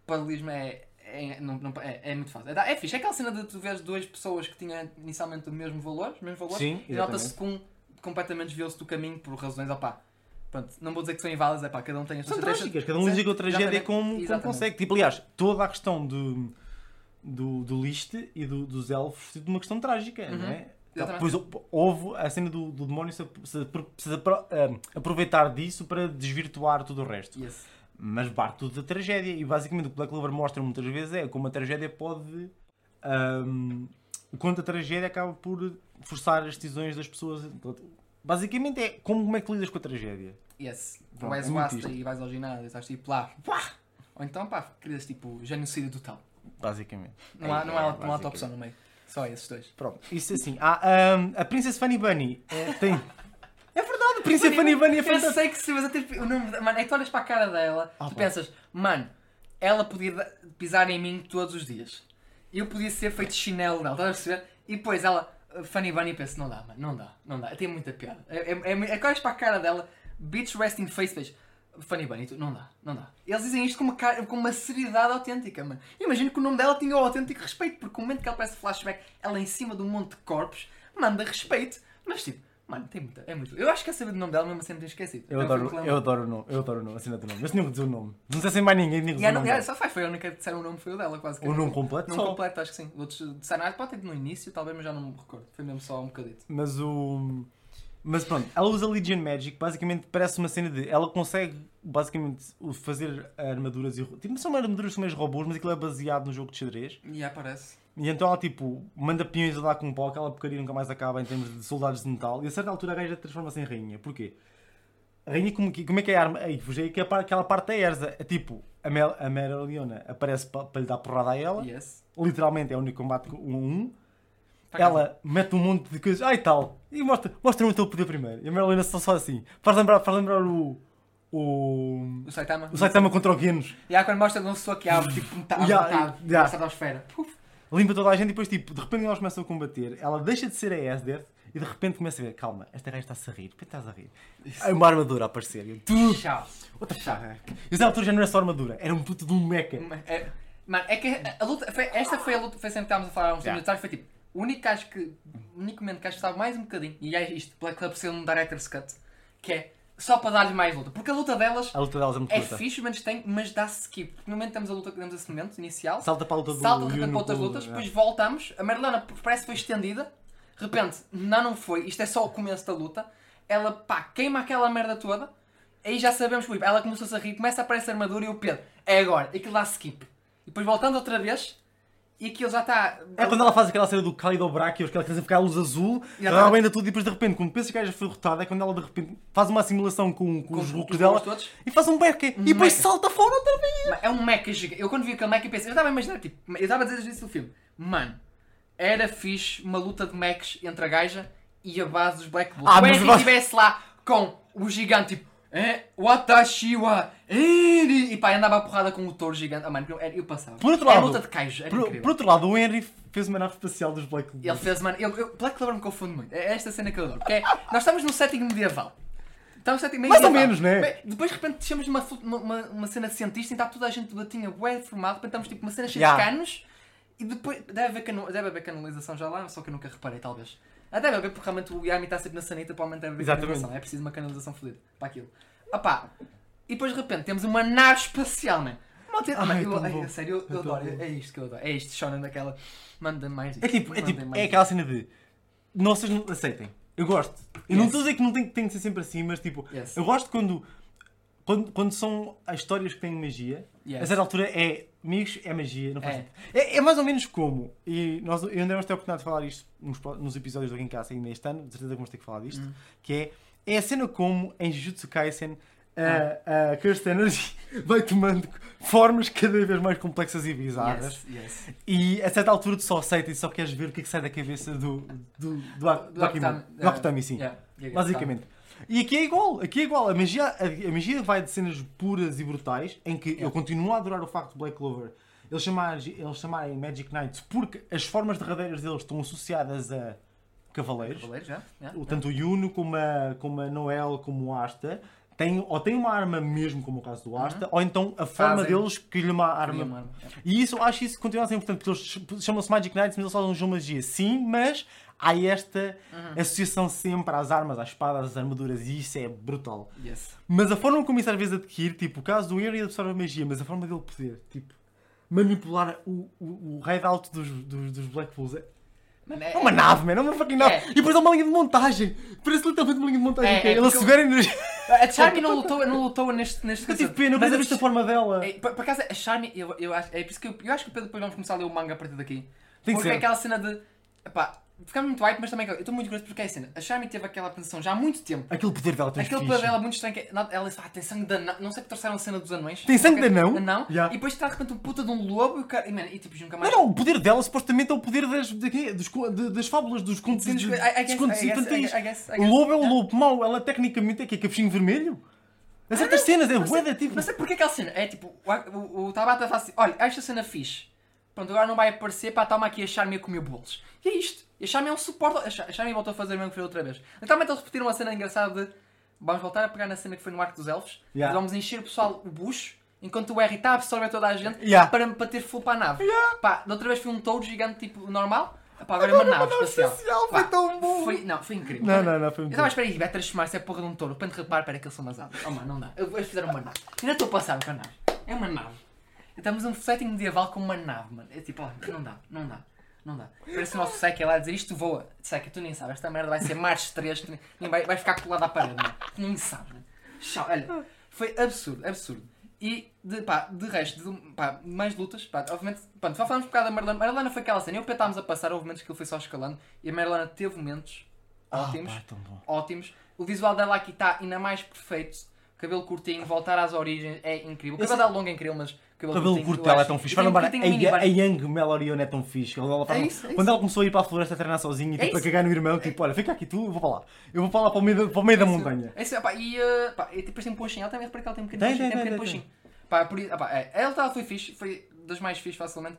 B: Paralelismo é. É, não, não- é, é muito fácil. É, é fixe. É aquela cena de tu veres duas pessoas que tinham inicialmente o mesmo valor, os mesmos valores,
A: Sim,
B: e nota-se com completamente desviou-se do caminho por razões, opá. Pronto, não vou dizer que são inválidas, é pá, cada um tem as suas
A: trágicas, cada um que a tragédia como, como consegue. Tipo, aliás, toda a questão do, do, do Liste e do- dos elfos é uma questão trágica, não é? Então. Depois hou- houve a cena do, do demónio se, se, se apro- ah, aproveitar disso para desvirtuar tudo o resto.
B: Yes.
A: Mas parte tudo da tragédia. E basicamente o que Black Clover mostra muitas vezes é como a tragédia pode. ahm, o quanto a tragédia acaba por forçar as decisões das pessoas. Basicamente é como, como é que lidas com a tragédia.
B: Yes. Tu vais
A: é
B: ao Asta e vais ao ginásio, estás tipo lá, pá! Ou então, pá, querias tipo genocídio total.
A: Basicamente.
B: Não há,
A: É,
B: não há,
A: é,
B: não há outra opção no meio. Só esses dois.
A: Pronto, isso assim. Ah, ahm, a Princess Funny Bunny é, tem. É verdade, a Princess Funny Bunny é
B: Eu sei que se mas até o nome. Mano, é que tu olhas para a cara dela,
A: Ah,
B: tu
A: pá.
B: pensas, mano, ela podia da- pisar em mim todos os dias. Eu podia ser feito chinelo nela, estás a perceber? E depois ela, uh, Funny Bunny, pensa, não dá, mano, não dá, não dá. Tem muita piada. É, é, é, é que olhas para a cara dela, bitch resting face, face. Funny Bunny, tu, não dá, não dá. Eles dizem isto com uma, cara- com uma seriedade autêntica, mano. Imagino que o nome dela tinha o autêntico respeito, porque o momento que ela parece flashback, ela em cima de um monte de corpos, manda respeito. Mas tipo, mano, tem muita, é muito. Eu acho que quer saber do nome dela, mesmo assim me tenho esquecido.
A: Eu
B: Então o
A: adoro, eu adoro o nome, eu adoro o nome, a cena do nome. Tinham que dizer o nome. Não dissessem mais ninguém,
B: E a
A: o nome.
B: é,
A: dela.
B: só foi, foi a única que disseram o nome foi o dela, quase. que
A: O nome completo
B: Nome
A: só.
B: completo, acho que sim. Outros disseram, ah, pode ter no início, talvez, mas já não me recordo. Foi mesmo só um bocadito.
A: Mas o. Mas pronto, ela usa Legion Magic, basicamente parece uma cena de. Ela consegue basicamente o- fazer armaduras e. Tipo, são armaduras são mais robôs, mas aquilo é baseado no jogo de xadrez.
B: E aparece.
A: E então ela tipo manda peões a dar com um pau, aquela porcaria nunca mais acaba em termos de soldados de metal. E a certa altura a gaja transforma-se em rainha. Porquê? A rainha, como, que- como é que é a arma? Aí, que é para aquela parte da Erza. É tipo, a, Mel, a Meraliona aparece para, para lhe dar porrada a ela.
B: Yes.
A: Literalmente é o único combate com um a um.
B: Acaso,
A: Ela mete um monte de coisas. Ai tal. E mostra, mostra-me o teu poder primeiro. E a Meraliona só, só assim. Faz lembrar, faz lembrar o. O.
B: O Saitama.
A: O Saitama contra o Genos.
B: E há quando mostra uma pessoa que abre tipo metade,
A: Ya,
B: metade, da estratosfera. Puf.
A: Limpa toda a gente e depois, tipo, de repente eles começam a combater, ela deixa de ser a Esdeath e de repente começa a ver, calma, esta gaja está-se a rir, por que estás a rir? É uma armadura a aparecer. E eu, tu, the fuck? E na altura já não era só armadura, era um puto de um mecha.
B: É, mano, é que a luta. Foi, esta foi a luta. Foi sempre que estávamos a falar há uns
A: Ya.
B: minutos atrás. Foi tipo. O único que acho que. O único momento que acho que estava mais um bocadinho. E é isto. Black Club ser um Director's Cut. Que é. Só para dar-lhe mais luta. Porque a luta delas.
A: A luta delas é muito
B: É fixe, mas tem, mas dá-se skip. Porque no momento temos a luta que temos esse momento inicial,
A: Salta para a luta do
B: salta de repente para outras lutas,
A: é.
B: depois voltamos, a Marilena parece que foi estendida, de repente, não, não foi, isto é só o começo da luta, ela pá, queima aquela merda toda, aí já sabemos, Filipe, ela começou-se a rir, começa a aparecer a armadura e o Pedro, é agora, e aquilo dá skip. E depois voltando outra vez, e aquilo já está.
A: É quando ela faz aquela cena do Brachios, que ela quer ficar a luz azul,
B: E
A: ela
B: ela-
A: arrebenta tudo e depois de repente, quando pensa que a gaja foi derrotada, é quando ela de repente faz uma assimilação com, com,
B: Com
A: os looks dela
B: todos.
A: e faz um beca e depois
B: mecha.
A: salta fora outra vez.
B: É um mecha gigante. Eu quando vi aquele mecha pensei, eu estava a imaginar, tipo, eu estava a dizer isso no filme, mano, era fixe uma luta de mechs entre a gaja e a base dos Black Bulls.
A: Ah,
B: o Henry estivesse lá com o gigante, tipo, eh, Watashi wa Eri, e pá, andava a porrada com o touro gigante. Ah, mano, eu, eu passava.
A: Por outro
B: Era
A: lado-
B: luta de queijo, era
A: Por, por outro lado, o Henry fez uma nave espacial dos Black
B: Ele fez, mano, eu, eu, Black Clover me confunde muito. É esta cena que eu adoro. Porque é- nós estamos num setting medieval. Estamos num setting
A: Mais ou
B: medieval.
A: menos, né?
B: Depois de repente deixamos uma, uma, uma, cena de cientista e está toda a gente batinha bué formado. De repente estamos tipo uma cena cheia
A: Yeah.
B: de canos. E depois deve haver, cano, deve haver canalização já lá, só que eu nunca reparei, talvez. Ah, deve haver, porque realmente o Yami está sempre na sanita, deve haver
A: Exatamente.
B: canalização. É preciso uma canalização fluida para aquilo. Opá, e depois de repente temos uma nave espacial, man. Não tem-
A: Ai,
B: Mano, eu, ai,
A: bom.
B: a sério, eu, eu
A: É
B: adoro. É isto que eu adoro. É isto, Shonen daquela. Manda mais isto.
A: É tipo, é, tipo, é aquela cena de. Não, vocês não aceitem. Eu gosto. Eu não
B: Yes.
A: estou a dizer que não tem, tem de ser sempre assim, mas tipo,
B: Yes.
A: eu gosto quando, quando. Quando são as histórias que têm magia,
B: Yes.
A: a certa altura é. Amigos, é magia, não faz
B: É.
A: É, é mais ou menos como. E nós, eu ainda vamos ter a oportunidade de falar isto nos, nos episódios do Genkasa ainda este ano, de certeza que vamos ter que falar disto.
B: Hum.
A: Que é. É a cena como em Jujutsu Kaisen a, a Energy vai tomando formas cada vez mais complexas e bizarras.
B: Yes, yes.
A: E a certa altura tu só aceitas e só queres ver o que é que sai da cabeça do, do, do, Ak- do Akimon. Do Akutami, sim.
B: Yeah, yeah,
A: Basicamente. E aqui é igual, aqui é igual. A magia, a, a magia vai de cenas puras e brutais, em que eu continuo a adorar o facto de Black Clover eles chamarem, eles chamarem Magic Knights porque as formas derradeiras deles estão associadas a cavaleiros.
B: Cavaleiros? Yeah,
A: O- Tanto o Yuno como a, como a Noel como o Asta têm, ou têm uma arma mesmo, como o caso do Asta, ou então a forma
B: Uhum. Fazem.
A: deles que lhe uma arma.
B: Cria uma arma, yeah.
A: E isso, eu acho isso continua a ser importante, porque eles ch- chamam-se Magic Knights, mas eles só usam magia. Sim, mas há esta
B: Uhum.
A: associação sempre às armas, às espadas, às armaduras, e isso é brutal.
B: Yes.
A: Mas a forma como isso às vezes adquire, tipo, o caso do Henry absorve a magia, mas a forma dele poder, tipo, manipular o, o, o hideout dos, dos, dos Black Bulls é,
B: Mano,
A: é uma nave, man, é uma fucking nave.
B: É.
A: E depois há uma linha de montagem. Parece literalmente uma linha de montagem.
B: É,
A: é
B: é
A: ele
B: porque
A: a sugar a energia.
B: A Charmy não lutou, não lutou neste, neste
A: Eu tive pena, mas
B: a
A: eu viste a forma dela.
B: É, por, por acaso, a Charmy, eu, eu acho, é por isso que eu, eu acho que depois vamos começar a ler o manga a partir daqui.
A: Tem que
B: porque é aquela cena de. Epá, ficamos muito hype, mas também eu estou muito curioso porque é a cena. A Charmy teve aquela atenção já há muito tempo.
A: Aquele poder dela tem
B: Aquele poder dela muito estranho que é- não, ela disse, ah, tem sangue de anão. Não sei porque trouxeram a cena dos anões.
A: Tem sangue de anão?
B: Anão.
A: Yeah.
B: E depois está de repente um puta de um lobo e o cara. E, man, e tipo, nunca
A: Não,
B: mais.
A: não, o poder dela supostamente é o poder das, de dos, de- das fábulas, dos contos, de-
B: dos-
A: contos infantis.
B: I
A: O lobo é o lobo mau, ela tecnicamente é que é capuchinho vermelho. Há certas cenas, é
B: Não
A: bué tipo...
B: Não sei porque aquela cena. É tipo, o, o, o Tabata faz assim: olha, esta cena fixe. Pronto, agora não vai aparecer, pá, toma aqui a Charmy a comer bolos. E é isto. E a Charmy é um suporte. A Charmy voltou a fazer o mesmo que fez outra vez. Literalmente eles repetiram uma cena engraçada de. Vamos voltar a pegar na cena que foi no Arco dos Elfos.
A: Yeah.
B: E vamos encher o pessoal o bucho. Enquanto o Harry está a absorver toda a gente
A: Yeah.
B: para, para ter full para a nave. Pá, da outra vez foi um touro gigante tipo normal. Pá, agora é uma nave espacial.
A: espacial, foi tão bom.
B: Foi, não, foi incrível.
A: Não, não, não, foi
B: Eu
A: muito
B: estava a
A: bom.
B: esperar aí, vai transformar-se é a porra de um touro. Repente repara, pera que eles são umas aves. Oh mano, não dá. Eu- Eles fizeram uma nave. Ainda estou a passar com a nave. É uma nave. Estamos num setting medieval com uma nave, mano. É tipo, ó, não dá, não dá. Não dá. Parece o nosso Seca lá dizer isto voa. Seca, tu nem sabes, esta merda vai ser March 3, tu nem vai, vai ficar colado à parede, não. Tu nem sabes, né? Tchau, olha, foi absurdo, absurdo. E, de, pá, de resto, de, pá, mais lutas, pá, obviamente, pronto, só falamos um bocado da Marilana. Marilana foi aquela cena, eu estávamos a passar, houve momentos que ele foi só escalando, e a Marilana teve momentos ótimos,
A: Ah, pá,
B: ótimos. O visual dela aqui está ainda mais perfeito. Cabelo curtinho, voltar às origens é incrível. O cabelo dela longo é incrível, mas cabelo,
A: O cabelo curto dela é tão fixe. Vai lembrar, a, a Young Melorion é tão fixe. Ela
B: É isso, é
A: Quando
B: isso.
A: ela começou a ir para a floresta a treinar sozinha, tipo,
B: É
A: a cagar no irmão, tipo, olha, fica aqui tu, eu vou para lá. Eu vou para lá para o meio da, para o meio da
B: Isso,
A: montanha.
B: é isso, pá, e uh, pá, e depois tem um ponchinho. Ela também reparei que ela tem um bocadinho
A: Tem, tem,
B: tem ponchinho. Pá, por ah, pá, é, ela tá- foi fixe, foi das mais fixe facilmente.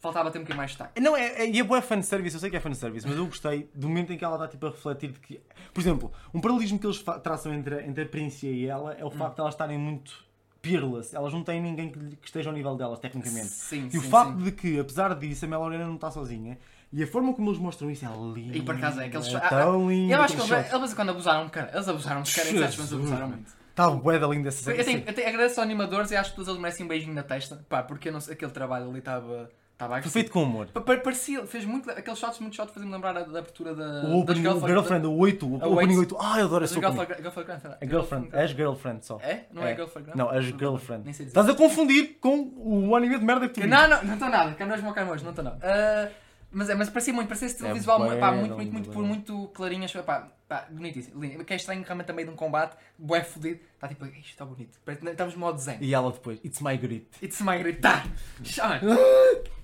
B: Faltava ter um bocadinho mais de destaque.
A: Não, é, é, e é boa fanservice, eu sei que é fanservice, mas eu gostei do momento em que ela está tipo, a refletir de que. Por exemplo, um paralelismo que eles traçam entre, a- entre a Príncia e ela é o
B: Hum.
A: facto de elas estarem muito peerless. Elas não têm ninguém que, que esteja ao nível delas, tecnicamente.
B: Sim,
A: E o
B: sim,
A: facto
B: sim.
A: de que, apesar disso, a Melorena não está sozinha e a forma como eles mostram isso é linda.
B: E por acaso é aqueles
A: é
B: shots-
A: tão
B: E
A: lindo.
B: eu acho que eles, eles quando abusaram de cara, eles abusaram de cara em certos momentos
A: Jesus.
B: abusaram muito.
A: Está bué da linda essa
B: Eu, tenho, eu tenho, agradeço aos animadores e acho que todos eles merecem um beijinho na testa. Pá, porque eu não aquele trabalho ali estava. Estava
A: Foi
B: agressivo.
A: feito com.
B: Pa- pa- Parecia, fez muito. Aqueles shots, muitos shots, fazem-me lembrar da abertura da.
A: O opening, Girlfriend, o 8, o opening
B: oito.
A: 8. Ah, eu adoro esse opening.
B: Girlfriend, girlfriend, girlfriend,
A: A Girlfriend, as Girlfriend só.
B: É? Não é,
A: É.
B: Girlfriend?
A: Não, as Girlfriend.
B: Nem sei dizer.
A: Estás a confundir com o anime de merda que tu
B: Que-. Não, não, não estou nada. Canojo, meu canojo, não estou nada. Ah, mas, é, mas parecia muito, parecia esse
A: É
B: visual pá, muito, muito, muito, puro, muito clarinhas. Pá, pá, bonitíssimo. Que é estranho realmente também de um combate, bué fodido. Está tipo, isto está bonito. Estamos no modo desenho.
A: E ela depois, it's my grit.
B: It's my gritar. Chama.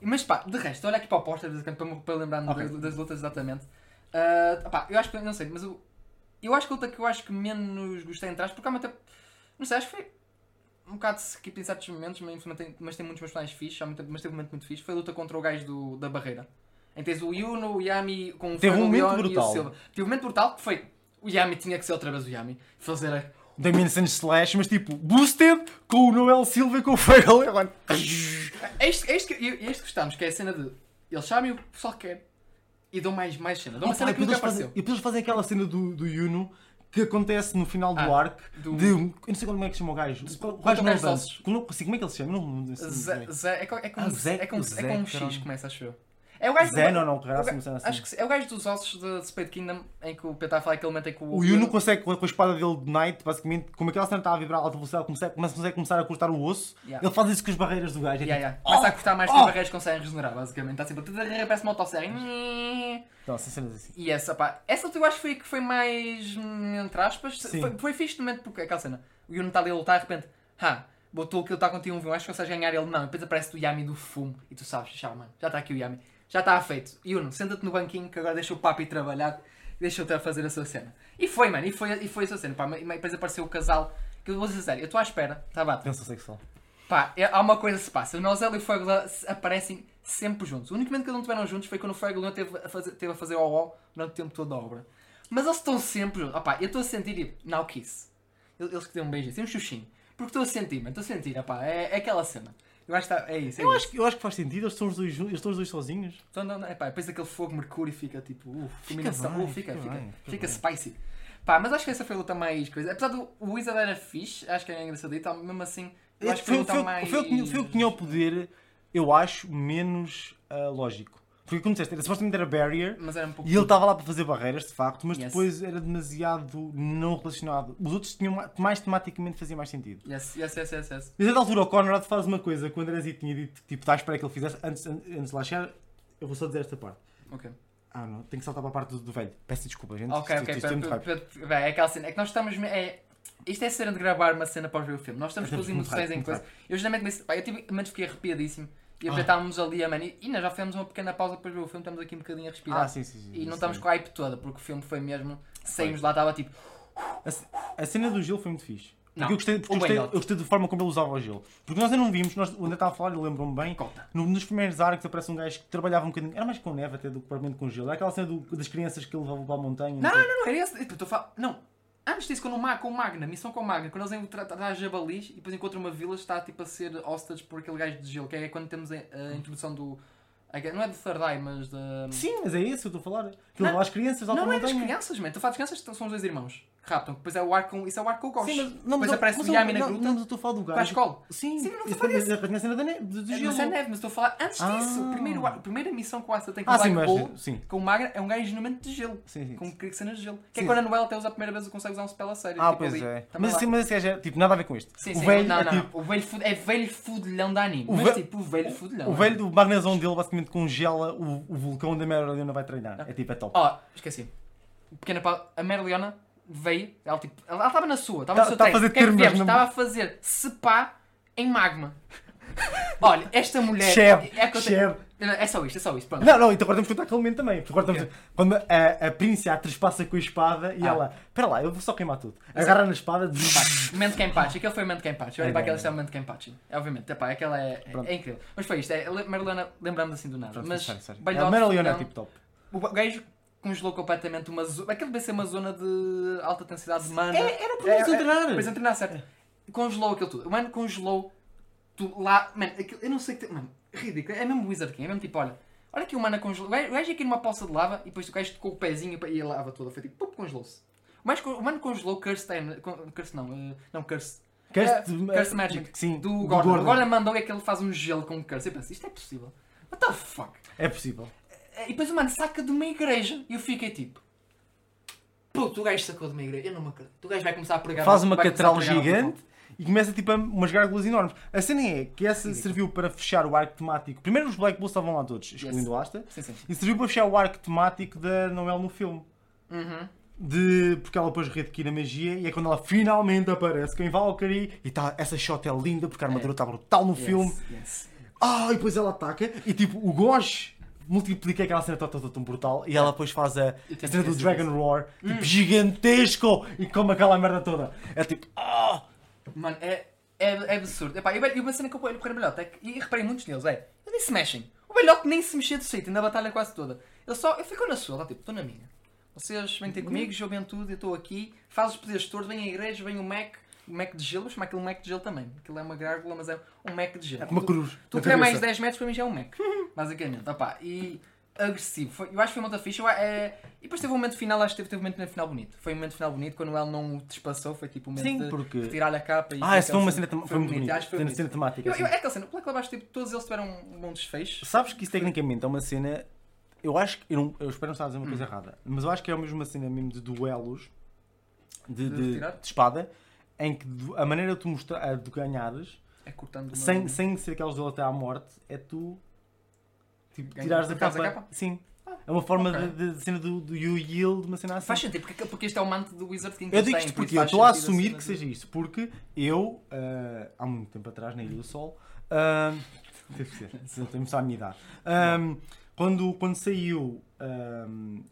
B: Mas pá, de resto, olha aqui para o póster em para, para lembrar-me
A: Ok.
B: das, das lutas exatamente. Ah, pá, eu acho que, não sei, mas eu, eu acho que a luta que eu acho que menos gostei entre aspas, porque há muita. Não sei, acho que foi um bocado skip em certos momentos, mas, infelizmente tem, mas tem muitos personagens fixes, há muita- mas teve um momento muito fixe. Foi a luta contra o gajo do, da barreira. Em tens o Yuno, o Yami com o
A: Teve um momento
B: Leon
A: brutal.
B: Silva. Teve um momento brutal que foi. O Yami tinha que ser outra vez o Yami. Fazer a,
A: Damien Sands Slash, mas tipo, boosted com o Noel Silva e com o
B: que, é isto que gostamos, que é a cena de eles sabem o que o pessoal quer e dão mais, mais cena. Dão uma cena que nunca apareceu.
A: E depois eles fazem aquela cena do, do Yuno que acontece no final do
B: Ah,
A: arco.
B: do-
A: De, eu não sei como é que chama o gajo. O gajo não dança. Como, é que ele se chama? Eu Não, não, sei
B: Zé,
A: bem.
B: Zé, é com, é com,
A: Ah, Zé-
B: é com,
A: o
B: é
A: Zé,
B: com um X
A: caralho.
B: começa, acho eu. É o gajo
A: Zé,
B: do-
A: não, não, caralho,
B: o ga-
A: uma cena assim.
B: Acho que é o gajo dos ossos de Spade Kingdom em que o Pedro está a falar aquele momento em que o.
A: O Yuno consegue, com a espada dele de Knight, basicamente, como aquela cena está a vibrar a alta velocidade, consegue, começa, consegue começar a cortar o osso.
B: Yeah.
A: Ele faz isso com as barreiras do gajo. É
B: Yeah,
A: tipo,
B: yeah. Começa a cortar mais
A: oh!
B: que barreiras que conseguem regenerar, basicamente. Está sempre. Parece uma.
A: Então, são cenas assim.
B: E essa, pá, essa eu acho que foi que foi mais, hum, entre aspas,
A: Sim.
B: foi, foi fixe no momento porque aquela cena, o Yuno está ali a lutar de repente, ha, botou aquilo está contigo um acho que consegues ganhar ele, não, e depois aparece o Yami do fumo e tu sabes, já mano, já está aqui o Yami, já está feito. Yuno, senta-te no banquinho que agora deixa o papi trabalhar, deixa-o a fazer a sua cena. E foi, mano, e foi, e foi a sua cena, pá, e depois apareceu o casal, que eu vou dizer sério, eu estou à espera, tá bate.
A: Tensão sexual.
B: Pá, é- há uma coisa que se passa. O Nozel e o Fuego Leão aparecem sempre juntos. O único momento que eles não estiveram juntos foi quando o Fuego Leão teve a fazer, teve a fazer o ó durante o tempo todo da obra. Mas eles estão sempre juntos. Opá, eu estou a sentir, tipo, now kiss. Eles que dão um beijo assim, um xuxinho. Porque estou a sentir, mano, estou a sentir, opá, é, é aquela cena. Eu acho que tá, é isso, é
A: Eu
B: isso.
A: acho, que- eu acho que faz sentido, eles estão os dois, eles estão os dois sozinhos.
B: Então, não, não, epá, depois aquele fogo mercúrio fica tipo, uh,
A: Fica bem,
B: uh, fica,
A: fica
B: fica,
A: bem,
B: fica,
A: fica
B: spicy. Pá, mas acho que essa foi a luta mais coisa. Apesar do Wizard era fixe, acho que era engraçadito, mesmo assim, eu acho que foi a
A: foi,
B: luta
A: foi,
B: mais.
A: foi, o que tinha- o que tinha o poder, eu acho, menos ah, lógico. Porque como disseste, era, supostamente era barrier
B: Mas era um pouco.
A: e ele estava lá para fazer barreiras, de facto, mas
B: Yes.
A: depois era demasiado não relacionado. Os outros tinham ma- mais tematicamente fazia mais sentido.
B: Yes, yes, yes, yes, yes.
A: E a altura o Conrad faz uma coisa que o Andrezi tinha dito, tipo, está à espera que ele fizesse antes, an- antes de lá chegar. Eu vou só dizer esta parte.
B: Ok.
A: Ah não, tenho que saltar para a parte do, do velho. Peço desculpa, gente.
B: Ok, ok.
A: isto é
B: É aquela cena. É que nós estamos. É, isto é a cena de gravar uma cena após ver o filme. Nós estamos com as
A: Muito
B: emoções em coisa. Eu geralmente disse, pá, eu tive, mas fiquei arrepiadíssimo. E
A: Ah.
B: já estávamos ali a mano. E, nós já fizemos uma pequena pausa de ver o filme, estamos aqui um bocadinho a respirar.
A: Ah, sim, sim, sim.
B: e não estamos com a hype toda, porque o filme foi mesmo. Saímos lá, estava tipo.
A: A, ce- a cena do gelo foi muito fixe. Porque
B: Não,
A: eu gostei, porque eu gostei, eu gostei da forma como ele usava o gelo. Porque nós ainda não vimos, nós, André estava a falar, eu lembro-me bem.
B: Conta.
A: No- nos primeiros arcos aparece um gajo que trabalhava um bocadinho, era mais com neve até do que propriamente com gelo. Era aquela cena do- das crianças que ele levava para a montanha.
B: Não,
A: sei.
B: não, não, era esse. Eu falar. Não. Antes disso, quando o Mag, com o Magna, missão com o Magna, quando eles vêm tratar jabalis e depois encontram uma vila, está tipo a ser hostage por aquele gajo de gelo, que é quando temos a, a introdução do. Não é do Third Eye, mas da.
A: Sim, mas é isso que eu estou a falar.
B: Não.
A: levava as crianças lá
B: Não, não é das crianças, man. Estou a falar das crianças, são os dois irmãos. Raptam. Depois é o arco. Isso é o arco com o Gosh.
A: Sim, mas não
B: Depois aparece o Yami na gruta.
A: Não, mas estou a falar do
B: Com a
A: gajo.
B: escola.
A: Sim,
B: Sim, mas não
A: isso
B: foi
A: foi
B: esse.
A: na- na cena da neve, do, do gelo.
B: Mas neve, mas estou a falar antes
A: Ah.
B: disso. Primeiro, a primeira missão que o Asta tem com
A: Ah,
B: o
A: sim,
B: Black
A: sim.
B: com o Magra, é um gajo genuinamente de gelo.
A: Sim, sim.
B: Com cenas de gelo. Que é quando a Noel até usa a primeira vez e consegue usar um spell a sério.
A: Ah,
B: tipo,
A: pois é. Mas assim, mas gajo é tipo, nada a ver com isto.
B: Sim,
A: o
B: sim, não,
A: é
B: não,
A: tipo.
B: O velho é velho fudelhão da anime. Mas tipo, o velho fudelhão.
A: O velho do magnezão dele basicamente congela o, vulcão onde a Merlina vai treinar. É tipo, é top.
B: Ó, esqueci. Pequena pausa. A Merliona veio, ela tipo, ela estava na sua, estava
A: Tá-
B: no seu
A: tá a
B: treino.
A: fazer
B: O que é que Estava a fazer sepá em magma. Olha, esta mulher.
A: Cheve,
B: é, tenho- é só isto, é só isto. Pronto.
A: Não, não, então agora temos que contar aquele momento também. Porque agora estamos, quando a, a Príncia a trespassa com a espada e
B: Ah.
A: ela, espera lá, eu vou só queimar tudo. Agarra na espada,
B: Pá, Mente Kenpachi, aquele foi o Mente Kenpachi. Olha
A: É
B: para
A: bom,
B: aquele
A: é
B: é o Mente Kenpachi. É, obviamente, epá, aquela é, é, é incrível. Mas foi isto, é, Merliona, lembramos assim do nada.
A: Pronto,
B: mas
A: sério, sério.
B: balhote,
A: A Merlina é tipo top.
B: O gajo congelou completamente uma zona. Aquilo deve ser uma zona de alta densidade de mana.
A: É, era para eles treinar.
B: Depois de treinar, certo? Congelou aquilo tudo. O mano congelou tu, lá. Mano, aquilo, eu não sei que. Mano, ridículo. É mesmo Wizard King. É mesmo tipo, olha. Olha aqui o mana congelou. O gajo o aqui numa poça de lava e depois o gajo tocou o pezinho e a lava toda. Foi tipo, pum, congelou-se. O, mais con- o mano congelou Curse Curse não. eh, não, Curse.
A: Curse-
B: Eh, Curse Magic.
A: Sim,
B: Do
A: do
B: Gordon.
A: Gordon.
B: Agora mandou é que ele faz um gelo com Curse. Eu penso, isto é possível. What the fuck?
A: É possível.
B: E depois o mano saca de uma igreja e eu fiquei tipo. Puto, o gajo sacou de uma igreja. Eu não me acredito. O gajo vai começar a pregar.
A: Faz uma catedral gigante e começa tipo a umas gárgulas enormes. A cena é que essa serviu para fechar o arco temático. Primeiro os Black Bulls estavam lá todos, excluindo o Asta.
B: Sim, sim.
A: E serviu para fechar o arco temático da Noel no filme.
B: Uhum.
A: De, porque ela depois readquire a magia e é quando ela finalmente aparece com Valkyrie e tá, essa shot é linda porque a armadura está brutal no filme.
B: Yes, yes.
A: Ah, e depois ela ataca e tipo o Gosh multiplica aquela cena toda, toda tão brutal e ela depois faz a,
B: Eu
A: cena do Dragon Roar tipo gigantesco e come aquela merda toda. É tipo, ah!
B: Mano, é, é, é absurdo. Epá, e uma cena que eu no Belhote é que, e reparei muitos neles, é, eles nem se mexem. O Belhote nem se mexia de sítio na batalha quase toda. Ele só, ele ficou na sua, tá tipo, estou na minha. Vocês vêm ter comigo, joguem tudo, eu estou aqui, faz os poderes todos, vem a igreja, vem o Mac, o Mac de gelo, vou chamar aquilo Mac de gelo também. Aquilo é uma gárgula, mas é um Mac de gelo.
A: Uma cruz.
B: Tu
A: na
B: que é mais
A: cabeça.
B: 10 metros para mim já é um Mac. Basicamente. Opá, e agressivo. Foi- eu acho que foi muito fixe. Eu, é... E depois teve um momento final, acho que teve, teve um momento final bonito. Foi um momento final bonito quando ele não o despassou. Foi tipo um momento
A: Sim,
B: de
A: porque-
B: tirar-lhe a capa. E
A: Ah, essa foi uma cena, foi muito bonita.
B: Acho que foi
A: Cena, temática.
B: Eu,
A: assim.
B: eu, é aquela cena. O Black Label, tipo, todos eles tiveram um bom desfecho.
A: Sabes que isso tecnicamente é uma cena. Eu acho que. Eu, não- eu espero não estar a dizer uma
B: Hum.
A: coisa errada, mas eu acho que é mesmo uma cena mesmo de duelos de,
B: De
A: de- de espada em que a maneira de tu mostrar, de ganhares
B: É cortando uma...
A: sem, sem ser aqueles duelos até à morte é tu tipo, tirares a
B: cortares
A: capa.
B: capa?
A: Sim. É uma forma
B: ok.
A: de, de cena do, do you yield, uma cena assim.
B: Faz sentido, porque, porque este é o manto do Wizard King
A: Eu digo isto
B: por
A: porque eu estou a assumir que seja isto, porque eu, ah, há muito tempo atrás, na Ilha do Sol, ah, deve ser, temos só a minha idade, ah, quando, quando saiu um,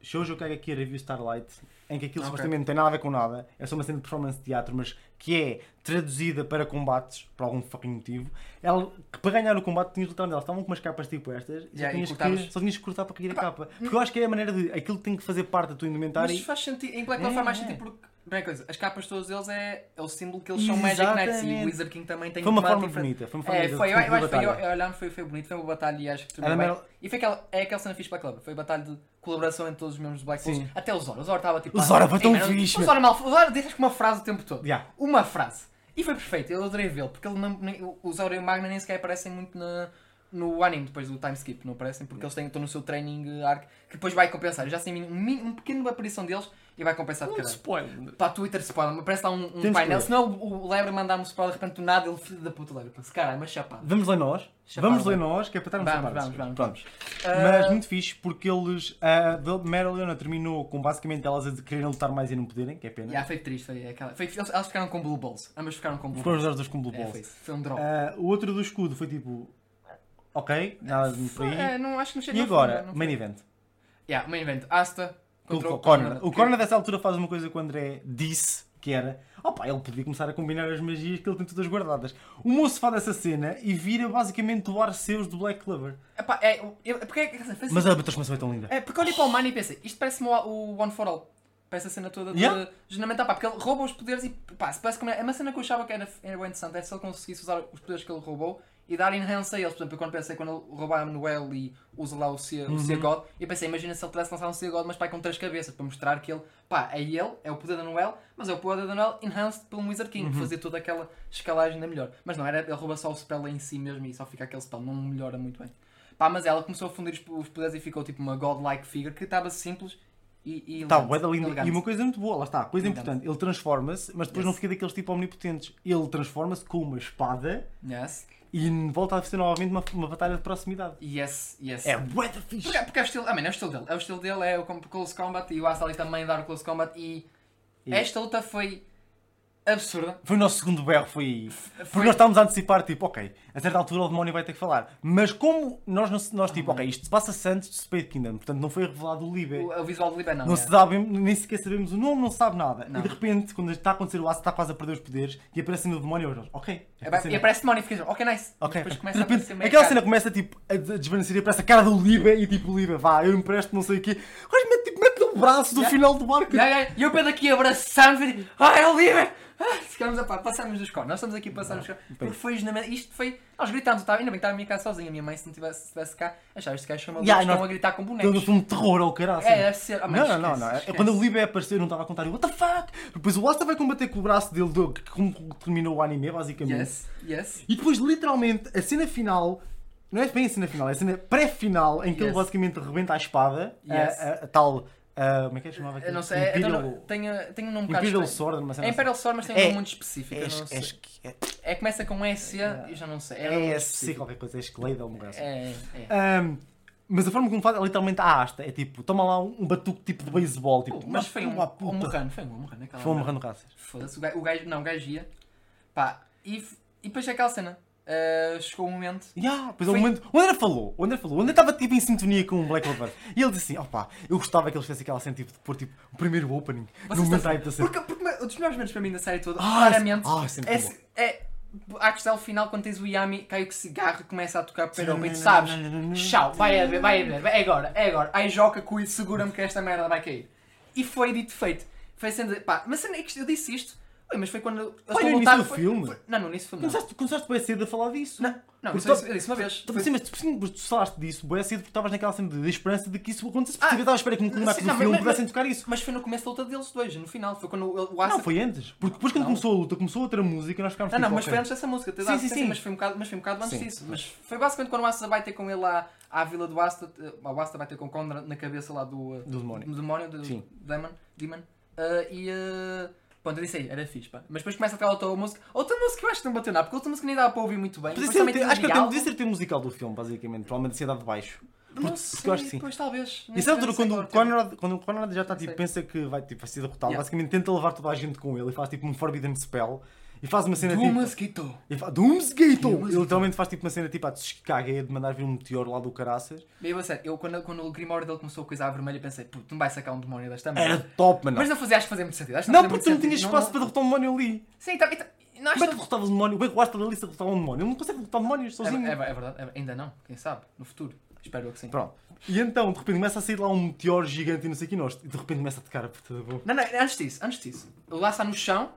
A: Shoujo Kagaki Review Starlight, em que aquilo
B: Ok.
A: supostamente não tem nada a ver com nada, é só uma cena de performance de teatro, mas que é traduzida para combates, por algum fucking motivo, ela, que para ganhar o combate tinhas literalmente, elas estavam com umas capas tipo estas, e só,
B: Yeah, e
A: tinhas
B: cortavas.
A: que, só tinhas que cortar para cair a capa. Porque eu acho que é a maneira de, aquilo tem que fazer parte da tua indumentária.
B: Mas faz sentido. Em Black
A: É,
B: Ops faz mais
A: é.
B: sentido porque. Bem, coisa, as capas todas deles é, é o símbolo que eles são Magic Knights e o Wizard King também tem
A: Foi uma forma
B: diferente.
A: bonita. Foi uma forma
B: É,
A: bonita
B: foi, eu, eu acho que foi, olhando foi, foi bonito, foi uma batalha e acho que terminou bem. E foi aquela, é aquela cena fixe para a Club, foi a batalha de colaboração entre todos os membros do Black Bulls,
A: Sim.
B: até o Zoro, o Zoro estava tipo...
A: O Zoro foi
B: "Ei,
A: tão fixe,
B: O
A: meu."
B: Zoro mal, o Zoro disse uma frase o tempo todo, uma frase, e foi perfeito, eu adorei vê-lo, porque ele não, o Zoro e o Magna nem sequer aparecem muito na, no anime, depois do time skip, não aparecem, porque eles têm, estão no seu training arc, que depois vai compensar, eu já sei um, um pequeno aparição deles, e vai compensar de caralho.
A: spoiler.
B: Pá, Twitter spoiler, parece lá um, um
A: Temos
B: painel.
A: que ver.
B: Se não o, o Lebre mandar-me spoiler de repente do nada, ele filho da puta Lebre. Penso, caralho, mas chapado.
A: Vamos ler nós.
B: Chapado,
A: vamos ler nós, que é para estarmos
B: Vamos, vamos, vamos, vamos.
A: Mas
B: Ah,
A: muito fixe, porque eles. A Mera Leona terminou com basicamente elas a quererem lutar mais e não poderem, que é pena.
B: Yeah, foi triste, foi aquela. Foi, eles, elas ficaram com Blue Balls. Ambas ficaram com Blue
A: Foram os
B: Balls.
A: dois com Blue
B: É,
A: Balls.
B: foi, isso. foi um drop.
A: Ah, o outro do escudo foi tipo. Ok, nada de por aí.
B: É, não, acho que não chega
A: e
B: não
A: agora,
B: não foi.
A: main event.
B: Yeah, main event. Asta contra
A: O
B: o
A: Corner. O Corner dessa altura faz uma coisa que o André disse, que era... Opa, ele podia começar a combinar as magias que ele tem todas guardadas. O moço faz essa cena e vira basicamente o Arceus do Black Clover.
B: Epá, é, eu, eu- porque, foi assim.
A: Mas a transformação é tão linda.
B: É, porque eu olhei para o Mano e pensei, isto parece-me o, o One for All. Parece a cena toda de.
A: Yeah.
B: Geralmente, pá, porque ele rouba os poderes e. Pá, se parece que é uma cena que eu achava que era, era bem interessante. É se ele conseguisse usar os poderes que ele roubou e dar enhance a eles. Por exemplo, eu quando pensei quando ele roubar a Manuel e usa lá o Sea, o Sea God, eu pensei, imagina se ele tivesse lançado um Sea God, mas pai com três cabeças, para mostrar que ele, pá, é ele, é o poder da Noel, mas é o poder da Noel enhanced pelo Wizard King, fazer toda aquela escalagem da melhor. Mas não, era, ele rouba só o spell em si mesmo e só fica aquele spell, não melhora muito bem. Pá, mas ela começou a fundir os, poderes e ficou tipo uma godlike figure que estava simples e, e
A: Tá,
B: elegante.
A: E uma coisa muito boa, lá está, coisa importante, ele transforma-se, mas depois
B: Yes.
A: não fica daqueles tipo omnipotentes. Ele transforma-se com uma espada
B: Yes,
A: e volta a ser novamente uma, uma batalha de proximidade.
B: yes, yes.
A: É bué da fixe.
B: Porque, porque é o estilo, ah, man, é o estilo dele. É o estilo dele, é o Close Combat e o Asa ali também dar o Close Combat e
A: E-
B: esta luta foi absurda.
A: Foi o nosso segundo berro, foi aí. Porque
B: Foi-
A: nós estávamos a antecipar, tipo, ok, a certa altura o demónio vai ter que falar. Mas como nós, não, se- nós tipo, ok, isto se passa antes de Spade Kingdom, portanto não foi revelado o Libe.
B: O, o visual do Liber não.
A: Não
B: é.
A: se sabe, nem sequer sabemos o nome, não se sabe nada.
B: Não.
A: E de repente, quando está a acontecer o aço, está quase a perder os poderes e aparece no demónio, eu, ok.
B: É, E aparece demónio e fica ok, nice.
A: Ok,
B: Depois
A: de
B: começa a
A: repente,
B: meio
A: aquela cena começa tipo a des- desvanecer e aparece a cara do Libe e tipo, Libe, vá, eu empresto não sei o quê. Mas mete, tipo, mete no braço do
B: Yeah.
A: final do barco.
B: Ya, ya, E eu pego aqui abraçando e digo, ah, é o Liber! Ah, ficamos a pá, passamos dos cornos. Nós estamos aqui a passar dos cornos. Porque foi. Isto foi. Nós gritámos, eu estava- ainda bem que estava a minha casa sozinha. A minha mãe, se não tivesse, se estivesse cá, achava este gajo chama
A: Yeah,
B: estão a gritar com
A: Todo
B: bonecos.
A: o filme de terror ou caralho.
B: É, deve ser. Ah, mas
A: Não, não, não,
B: esquece,
A: não. É
B: esquece.
A: Quando o Libe apareceu, eu não estava a contar. What the fuck? Depois o Asta vai combater com o braço dele, do, que como terminou o anime, basicamente.
B: Yes, yes.
A: E depois, literalmente, a cena final. Não é bem a cena final, é a cena pré-final em que ele
B: Yes.
A: basicamente rebenta a espada, a-
B: Yes.
A: a, a tal. A- como é que é que chamava
B: Eu
A: aquilo?
B: não sei, é-
A: Imperial,
B: então, tem, tem um nome um
A: Imperial. Sword, cena
B: É
A: assim.
B: Imperial Sword, mas tem um
A: É-
B: nome muito específico. eu
A: É,
B: não
A: é, é,
B: É, começa com S, eu já não sei. É,
A: é, é,
B: específico.
A: qualquer coisa, é Escalade ou assim.
B: É, é.
A: Ahm, mas a forma como faz é literalmente a asta. É tipo, toma lá um, um batuque tipo de beisebol. Tipo,
B: mas foi um,
A: uma
B: um
A: puta.
B: morrano, foi um morrano.
A: Foi um morrano raças.
B: Foda-se, o gajo, não, o gajo ia. Pá, e, e depois é aquela cena. Eh, chegou o momento.
A: Yeah, pois é,
B: Foi-
A: o, momento, o André falou, o André falou, o André estava tipo em sintonia com o Black Clover. E ele disse assim, opá, eu gostava que eles fizessem aquela cena tipo, de pôr tipo o primeiro opening no
B: Vocês
A: momento
B: estão-
A: hype da cena.
B: Porque, porque um dos melhores momentos para mim da série toda,
A: Ah,
B: claramente,
A: ah,
B: é,
A: bom.
B: é a questão final quando tens o Yami, cai o cigarro e começa a tocar para o e tu
A: não,
B: sabes, tchau, vai a ver, vai a ver, é agora, é agora. Ai, joca com segura-me que esta merda vai cair. E foi dito feito. Foi sendo, pá, mas é que eu disse isto, Ui, mas foi quando
A: Foi no início
B: lutar.
A: do
B: foi-
A: filme?
B: foi- não, no início do filme.
A: Começaste, começaste bem cedo a falar disso.
B: não, não
A: Porque
B: isso uma vez. Foi-
A: sim, mas tu, sim, tu falaste disso bem cedo porque estavas naquela cena de, esperança de que isso acontecesse. Porque
B: Ah,
A: eu estava à espera que no
B: sim,
A: do filme pudessem tocar isso.
B: Mas foi no começo da luta deles dois, no final. Foi quando o, Asa
A: Não, foi antes. Porque depois quando
B: Não.
A: começou a luta, começou outra música e nós ficámos
B: Não, não,
A: tipo,
B: mas foi antes dessa música.
A: Sim, sim,
B: sim. Mas foi um bocado, mas foi um bocado antes disso. Mas foi basicamente quando o Asta vai ter com ele à, à vila do Asta. eh, O Asta vai ter com o Conrad na cabeça lá do, eh,
A: Do demónio.
B: do demónio, do. Demon. Demon eh, e. Pronto, eu disse aí, era fixe, pá. Mas depois começa a tocar outra música. Outra música que eu acho que não bateu nada, porque outra música nem dava para ouvir muito bem.
A: Podia ser acho que
B: o
A: até
B: diálogo.
A: podia ser o tema musical do filme, basicamente. Provavelmente cidade de baixo.
B: Não
A: Porque-
B: sei,
A: porque eu acho que sim.
B: Pois talvez.
A: E
B: sei,
A: sabe
B: não sei
A: quando, o
B: é.
A: Conrad, quando o Conrad já está tipo, pensa que vai, tipo, vai ser derrotado,
B: Yeah.
A: basicamente tenta levar toda a gente com ele e faz tipo um Forbidden Spell e faz uma cena
B: Do
A: tipo.
B: mosquito.
A: E faz, Doomsgate!
B: Doomsgate.
A: Ele literalmente faz tipo uma cena tipo a se caga de mandar vir um meteoro lá do caraças.
B: Bem, eu, a sério, eu quando, quando o Grimório dele começou a coisa à vermelha, pensei, puto, não vai sacar um demónio desta merda.
A: Era top, mano.
B: Mas não fazia, acho que fazia muito sentido. Acho que
A: Não,
B: fazia
A: porque tu não tinhas espaço para derrotar um demónio ali.
B: Sim, tá, e tá- e nós
A: Como é que derrotavas um demónio? É o Asta da lista derrotava um demónio? Ele não consegue derrotar demónios
B: É,
A: sozinho.
B: é, é verdade, é- ainda não, quem sabe, no futuro. Espero eu que sim.
A: Pronto. E então, de repente, começa a sair lá um meteoro gigante e não sei o que nós. E de repente começa a tocar a puta da boca.
B: Não, não, antes disso, antes disso. Lá está no chão,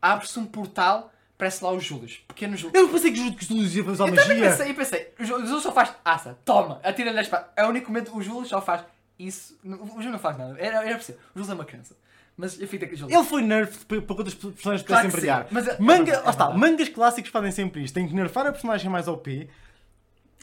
B: abre-se um portal, parece lá o Július. Pequeno Július.
A: Eu pensei que os Július ia fazer
B: Eu também
A: magia.
B: pensei, eu pensei, o Jú- o Júlio só faz aça, toma, atira-lhe a espada. É o único momento o Júlio só faz isso. O Júlio não faz nada, era, era possível. O Júlio é uma criança. Mas eu fico aqui, Júlio.
A: Ele foi nerf para para outras personagens
B: Claro
A: pudessem
B: que sim,
A: brilhar.
B: mas é- é
A: Manga,
B: verdade, é
A: lá está,
B: verdade.
A: mangas clássicos fazem sempre isto. Tem que nerfar a personagem mais OP.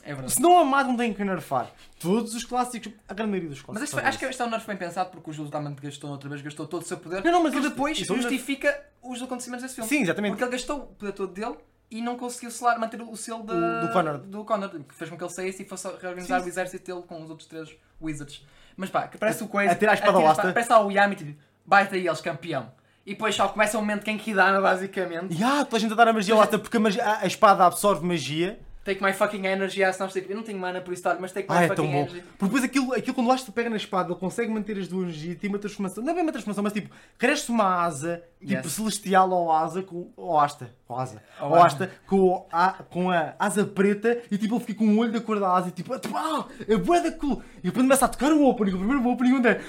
B: É verdade.
A: Se não amar, não tem que nerfar. Todos os clássicos, a grande maioria dos
B: Mas
A: clássicos.
B: este foi-
A: fazem
B: acho que este é um nerf bem pensado porque o Júlio também gastou outra vez, gastou todo o seu poder.
A: Não, não, mas
B: que
A: este-
B: depois
A: é um
B: justifica os acontecimentos desse filme.
A: Sim, exatamente.
B: Porque ele gastou o poder todo dele e não conseguiu selar, manter o selo da-
A: Do- Conrad.
B: do Conrad, que fez com que ele saísse e fosse reorganizar
A: Sim.
B: o exército dele com os outros três Wizards. Mas pá, que parece o coisa.
A: a tirar a espada
B: atira
A: ao Asta.
B: Parece lá o Yami, tipo, baita aí eles, campeão. E depois só começa o momento quem que dá, basicamente.
A: E ah, toda a gente a dar a magia ao porque a, magia- a- a espada absorve magia.
B: Take my fucking energy, ah, senão tipo, eu não tenho mana por isso, tal, mas take my
A: Ah, é
B: fucking energy.
A: Porque depois aquilo, aquilo quando o Asta pega na espada, ele consegue manter as duas magias e tem uma transformação. Não é bem uma transformação, mas tipo, cresce uma asa, tipo
B: Yes.
A: celestial ao asa, com, ao Asta. Ao asa.
B: Ao Asta.
A: Com a, com a asa preta e tipo, ele fica com o olho da cor da asa e tipo, ah, é bué da cool. E depois começa a tocar o opening, o primeiro opening onde é.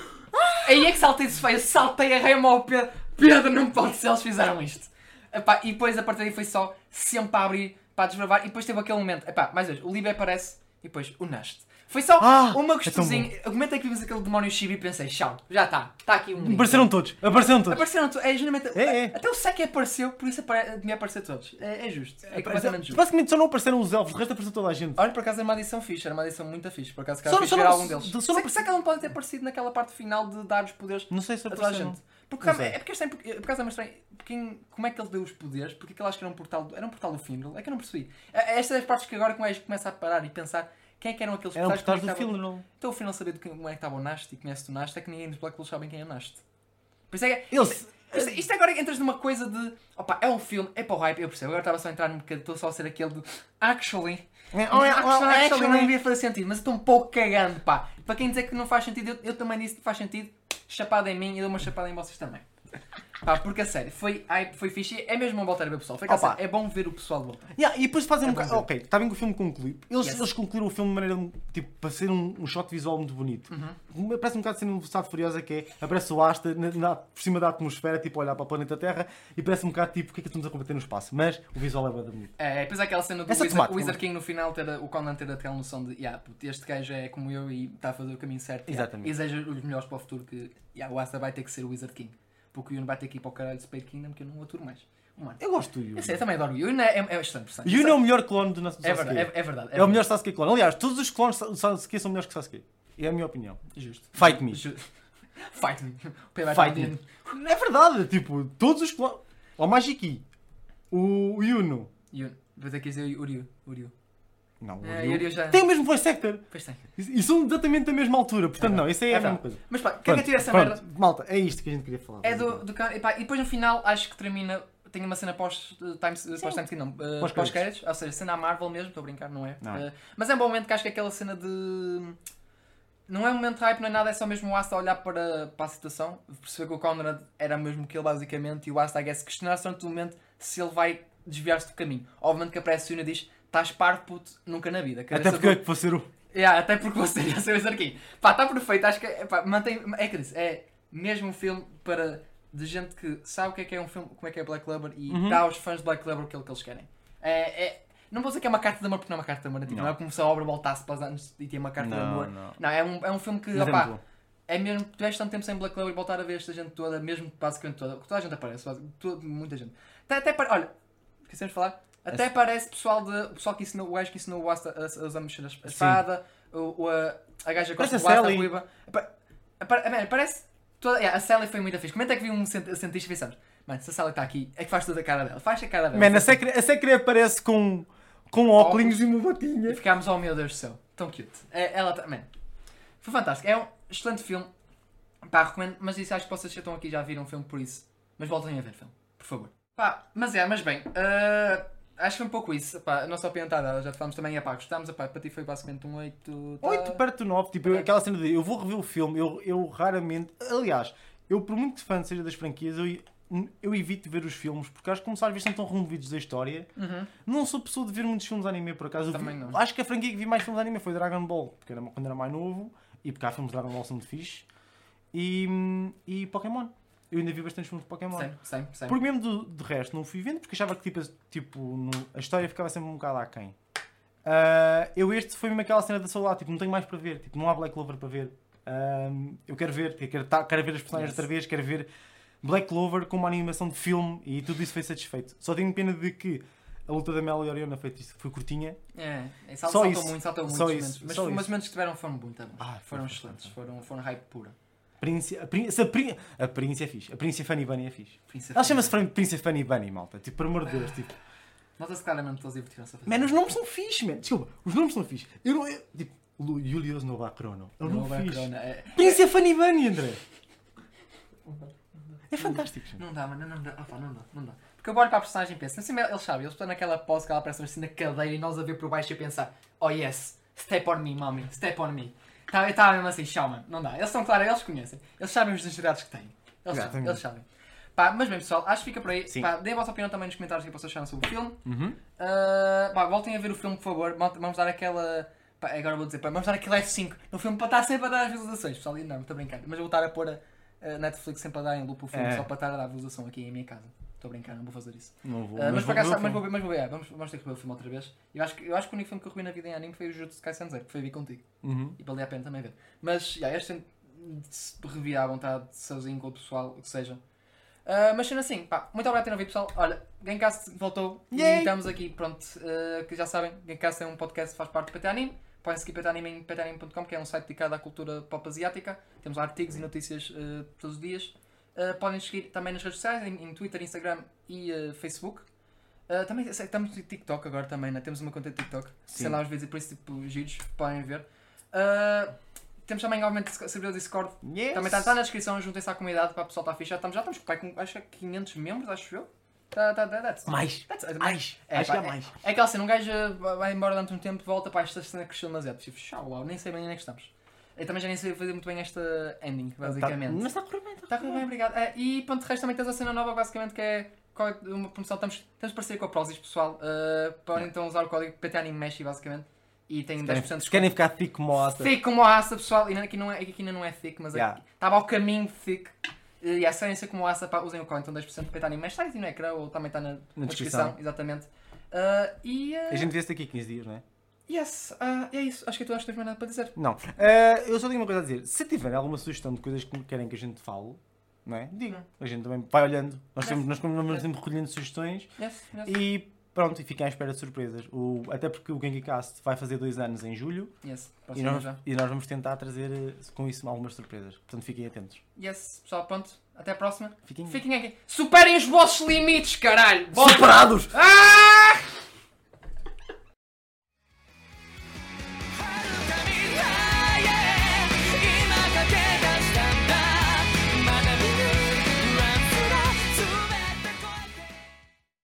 B: Aí é que saltei de feio, saltei a rema ao Pedro. Pedro, não pode ser, eles fizeram isto. Epá, e depois a partir daí foi só sempre a abrir para desbravar. E depois teve aquele momento. Epá, mais vezes, o Libby aparece e depois o Nast. Foi só
A: Ah,
B: uma
A: é
B: gostosinha. Eu comentei que vimos aquele demónio chibi e pensei, tchau, já está. Está aqui um. link.
A: Apareceram todos. Apareceram todos.
B: Apareceram to- É geralmente.
A: É, é.
B: Até o Seki apareceu, por isso apare... devia aparecer todos. É, é justo. É completamente justo.
A: Basicamente só não apareceram os elfos, o resto apareceu toda a gente.
B: Olha, por acaso é uma adição fixe, era uma adição muito fixe. Por acaso,
A: Só-
B: cara,
A: só
B: ver
A: não-
B: algum deles.
A: só
B: Só
A: não
B: que será que não pode ter aparecido naquela parte final de dar os poderes
A: Não sei se
B: a toda a gente? Porque
A: sei.
B: é porque este é porque, por acaso é mais estranho. Porque, como é que ele deu os poderes? Porque aquilo acho que era um portal, do- era um portal do Findle. É que eu não percebi. É- Estas são as partes que agora o começa a parar e pensar quem é que eram aqueles
A: Eram
B: portais
A: portais
B: é
A: do não?
B: Então, afinal, saber de quem- como é que estava o Nast e conhece o Nast é que ninguém dos Black Bulls sabem quem é o Nast. Por isso é que.
A: Eles.
B: Isto, isto agora entras numa coisa de. Opa, é um filme, é para o hype, eu percebo. Agora estava só a entrar num bocadinho, estou só a ser aquele de. Actually.
A: É,
B: Actually, actually,
A: actually.
B: não devia fazer sentido, mas eu estou um pouco cagando, pá. Para quem dizer que não faz sentido, eu, eu também disse que faz sentido. Chapada em mim e dou uma chapada em vocês também. Pá, porque a sério, foi, hype, foi fixe. É mesmo bom voltar a ver o pessoal. Foi
A: Opa.
B: é bom ver o pessoal de volta.
A: Yeah, e depois fazem
B: É
A: um
B: bom
A: bocado. Ok, está bem que o filme conclui. Eles,
B: Yes.
A: eles concluíram o filme de maneira tipo, para ser um, um shot visual muito bonito.
B: Uhum.
A: Parece um bocado sendo uma velocidade furiosa que é. Aparece o Asta na- na- por cima da atmosfera, tipo, a olhar para o planeta Terra e parece um bocado tipo o que é que estamos a combater no espaço. Mas o visual é bem bonito.
B: É, depois aquela cena do Wizard,
A: temática,
B: Wizard King no final ter o Conan ter aquela noção de yeah, este gajo é como eu e está a fazer o caminho certo. yeah,
A: Exatamente.
B: E deseja os melhores para o futuro que yeah, o Asta vai ter que ser o Wizard King. Porque o Yuno vai ter que ir para o caralho de Spade Kingdom que eu não aturo mais. Um ano.
A: Eu gosto do Yuno.
B: Eu sei, eu também adoro o Yuno, é, é, é excelente personagem.
A: Yuno é o melhor clone do, do Sasuke.
B: É verdade, é, é verdade.
A: É o melhor Sasuke clone. Aliás, todos os clones do Sasuke são melhores que Sasuke. É a minha opinião.
B: Justo.
A: Fight me.
B: Ju- Fight me.
A: Fight me. É verdade, tipo, todos os clones. O Magiki, o Yuno.
B: Yuno. Vou ter que dizer o Uryu. Uryu.
A: Não, o
B: É,
A: Ryu.
B: Uryu já-
A: Tem o mesmo voice actor.
B: Pois tem.
A: E são exatamente da mesma altura, portanto, não, isso aí é,
B: É
A: a mesma
B: verdade.
A: coisa.
B: Mas pá, quem é que tira essa
A: pronto,
B: merda?
A: Malta, é isto que a gente queria falar.
B: É do, do can- epá, e depois no final acho que termina. Tem uma cena pós uh, Times, pós Times não,
A: Pós-créditos.
B: pós créditos, ou seja, cena à Marvel mesmo, estou a brincar, não é?
A: Não é.
B: Uh, mas é um bom momento que acho que é aquela cena de. Não é um momento de hype, não é nada, é só mesmo o Asta olhar para, para a situação, perceber que o Conrad era mesmo aquele basicamente, e o Asta, I guess, questionar-se durante o momento se ele vai desviar-se do caminho. Obviamente que aparece o Yuna e diz: estás parvo, puto, nunca na vida.
A: Até porque
B: do-
A: é que vou ser o.
B: Yeah, até porque você ia ser o King. Pá, está perfeito. Acho que pá, mantém. É que disse, é mesmo um filme para de gente que sabe o que é que é um filme, como é que é Black Clover e
A: Uhum.
B: dá aos fãs de Black Clover aquilo que eles querem. É, é- não vou dizer que é uma carta de amor porque não é uma carta de amor, é tipo, não.
A: Não.
B: é como se a obra voltasse para os anos e tinha uma carta de amor.
A: não.
B: Não, é um, é um filme que
A: Mas é
B: opá, é mesmo, tu tiveste tanto tempo sem Black Clover e voltar a ver esta gente toda, mesmo basicamente toda, toda a gente aparece, toda- muita gente. Até, até olha, esquecemos de falar, até parece pessoal, de, o pessoal que ensinou, o gajo que ensinou o Asta a, a usar mexer a espada, o, o- a, a gaja que gosta
A: a
B: do Asta ruiva. Parece, toda, yeah, a Sally foi muito fixe. Como é que vi um cientista e pensamos, mano, se a Sally está aqui, é que faz toda a cara dela, faz a cara dela.
A: Man, a Secre, aparece com, com óculos e uma
B: E
A: botinha.
B: ficámos, oh meu Deus do céu, tão cute. É, ela tá, man, foi fantástico. É um excelente filme. Pá, recomendo, mas isso acho que vocês já estão aqui já viram o filme por isso. Mas voltem a ver o filme, por favor. Pá, mas é, mas bem, ah, acho que foi um pouco isso. Pá, a opinião está dada, já te falamos também, é pá, gostámos, epá, para ti foi basicamente um 8. tá-
A: 8 perto do 9, tipo, eu- aquela cena de eu vou rever o filme, eu, eu raramente. Aliás, eu por muito fã seja das franquias, eu, eu evito ver os filmes, porque acho que como sabes, estão tão removidos da história.
B: Uhum.
A: Não sou pessoa de ver muitos filmes de anime, por acaso. Eu vi-
B: Também não.
A: Acho que a franquia que vi mais filmes de anime foi Dragon Ball, porque era quando era mais novo, e porque há filmes de Dragon Ball são muito fixe. E, e Pokémon. Eu ainda vi bastante filmes de Pokémon.
B: Sempre, sempre, sempre.
A: Porque mesmo do, de resto não fui vendo porque achava que tipo, tipo, no- a história ficava sempre um bocado aquém. Ah, eu este foi mesmo aquela cena da saudade, tipo, não tenho mais para ver, tipo, não há Black Clover para ver. Ah, eu quero ver, quero, tá- quero ver as personagens
B: Yes.
A: outra vez, quero ver Black Clover com uma animação de filme e tudo isso foi satisfeito. Só tenho pena de que a luta da Mel e Oriona foi, foi curtinha.
B: É, é sal,
A: Só
B: saltou
A: isso.
B: muito, saltou muito.
A: Só isso.
B: Mas,
A: só
B: mas os momentos que tiveram foram muito bons.
A: Ah,
B: foram excelentes, foram, foram hype pura.
A: Príncipe, a, Príncipe, a, Príncipe, a Príncipe é fixe. A Príncipe Funny Bunny é fixe.
B: Príncipe
A: Ela chama-se Príncipe Funny Bunny, malta. Tipo, por amor de Deus. Tipo,
B: Nota-se claramente que eles divertiram-se a fazer.
A: Man, os nomes são fixe, man. Desculpa, os nomes são fixe. Eu não. Eu, tipo, Julius Nova Crono. É um
B: Não
A: nome fixe.
B: é-
A: Príncipe Funny Bunny, André. É fantástico. gente.
B: Não dá, mano, não dá. Ah, pá, não dá, não dá. Porque eu olho para a personagem e penso, assim, eles sabem, eles estão naquela pose que ela aparece assim na cadeira e nós a ver por baixo e a pensar, oh yes, step on me, mommy, step on me. Tá, estava mesmo assim, chau, mano, não dá. Eles são claro, eles conhecem. Eles sabem os necessidades que têm. Eles sabem, eles sabem. Pá, mas bem, pessoal, acho que fica por aí.
A: Sim.
B: Pá, deem a vossa opinião também nos comentários o que vocês acharam sobre o filme.
A: Uhum.
B: Uh, pá, voltem a ver o filme, por favor. Vamos dar aquela. pá, agora vou dizer, pá, vamos dar aquele F5 no filme para estar sempre a dar as visualizações, pessoal. E Não, estou a brincar. Mas eu vou estar a pôr a, a Netflix sempre a dar em loop o filme
A: É.
B: só para estar a dar visualização aqui em minha casa. Estou a brincar, não vou fazer isso.
A: Não vou.
B: Ah, mas,
A: ver o
B: mas, vou, ver- mas vou ver, é, vamos, vamos ter que ver o filme outra vez. Eu acho, que, eu acho que o único filme que eu revi na vida em anime foi o Jujutsu Kaisen Zero, que foi vir contigo.
A: Uhum.
B: E valia a pena também ver. Mas, já, este revi à vontade, sozinho com o pessoal, o que seja. Ah, mas sendo assim, pá, muito obrigado por terem ouvido, pessoal. Olha, Gamecast voltou
A: Yay!
B: e estamos aqui, pronto. ah, que já sabem, Gamecast é um podcast que faz parte do PT Anime. Podem seguir PT Anime em ptanime.com, que é um site dedicado à cultura pop asiática. Temos artigos e notícias ah, todos os dias. Ah, podem seguir também nas redes sociais, em, em Twitter, Instagram e ah, Facebook. Ah, também que estamos no TikTok agora também, né? temos uma conta de TikTok.
A: Sim.
B: Sei lá vídeos e por isso tipo giros, podem ver. Temos também, obviamente, servidor Discord.
A: Yes.
B: Também está na descrição, juntem-se à comunidade para o pessoal estar fixe. Já estamos, já estamos pai, com acho que é 500 membros, acho eu. Tá, tá, tá, that's,
A: Mais.
B: that's,
A: Mais.
B: É,
A: Acho
B: pá,
A: que é mais.
B: é aquela cena, um gajo vai- embora durante um tempo, volta para esta cena cresceu demasiado. Tipo, tchau, nem sei bem onde é que estamos. Eu também já nem sei fazer muito bem esta ending, basicamente.
A: Tá- Mas está a correr bem.
B: Está tudo bem, obrigado. É, e pronto, de resto também tens a cena nova, basicamente, que é é uma promoção. Estamos, temos parceria com a Prozis, pessoal. Uh, podem então usar o código PTAnimemeshi, basicamente. E tem 10% de desconto.
A: querem ficar thick como o Asta?
B: Thick como a aça, pessoal. E aqui, não é, aqui ainda não é thick, mas
A: Yeah.
B: aqui- estava ao caminho thick. E a essência como a aça, pá, usem o código, então 10% de PTAnimemeshi. Está aí no ecrã ou também está na, na descrição.
A: descrição.
B: Exatamente. Uh, e. uh,
A: A gente vê-se daqui a 15 dias, não é?
B: Yes, uh, é isso. Acho que tu acho que tens mais nada para dizer.
A: Não. Eh, eu só tenho uma coisa a dizer. Se tiverem alguma sugestão de coisas que querem que a gente fale, não é? Digam. A gente também vai olhando. Nós,
B: Yes.
A: temos, nós vamos sempre recolhendo sugestões
B: Yes, yes.
A: e pronto, e fiquem à espera de surpresas. O, até porque o GenkiCast vai fazer dois anos em julho
B: Yes,
A: e nós,
B: já.
A: e nós vamos tentar trazer eh, com isso algumas surpresas. Portanto, fiquem atentos.
B: Yes, pessoal, pronto. Até a próxima.
A: Fiquem
B: Fiquem aqui. Superem os vossos limites, caralho!
A: Superados!
B: Ah!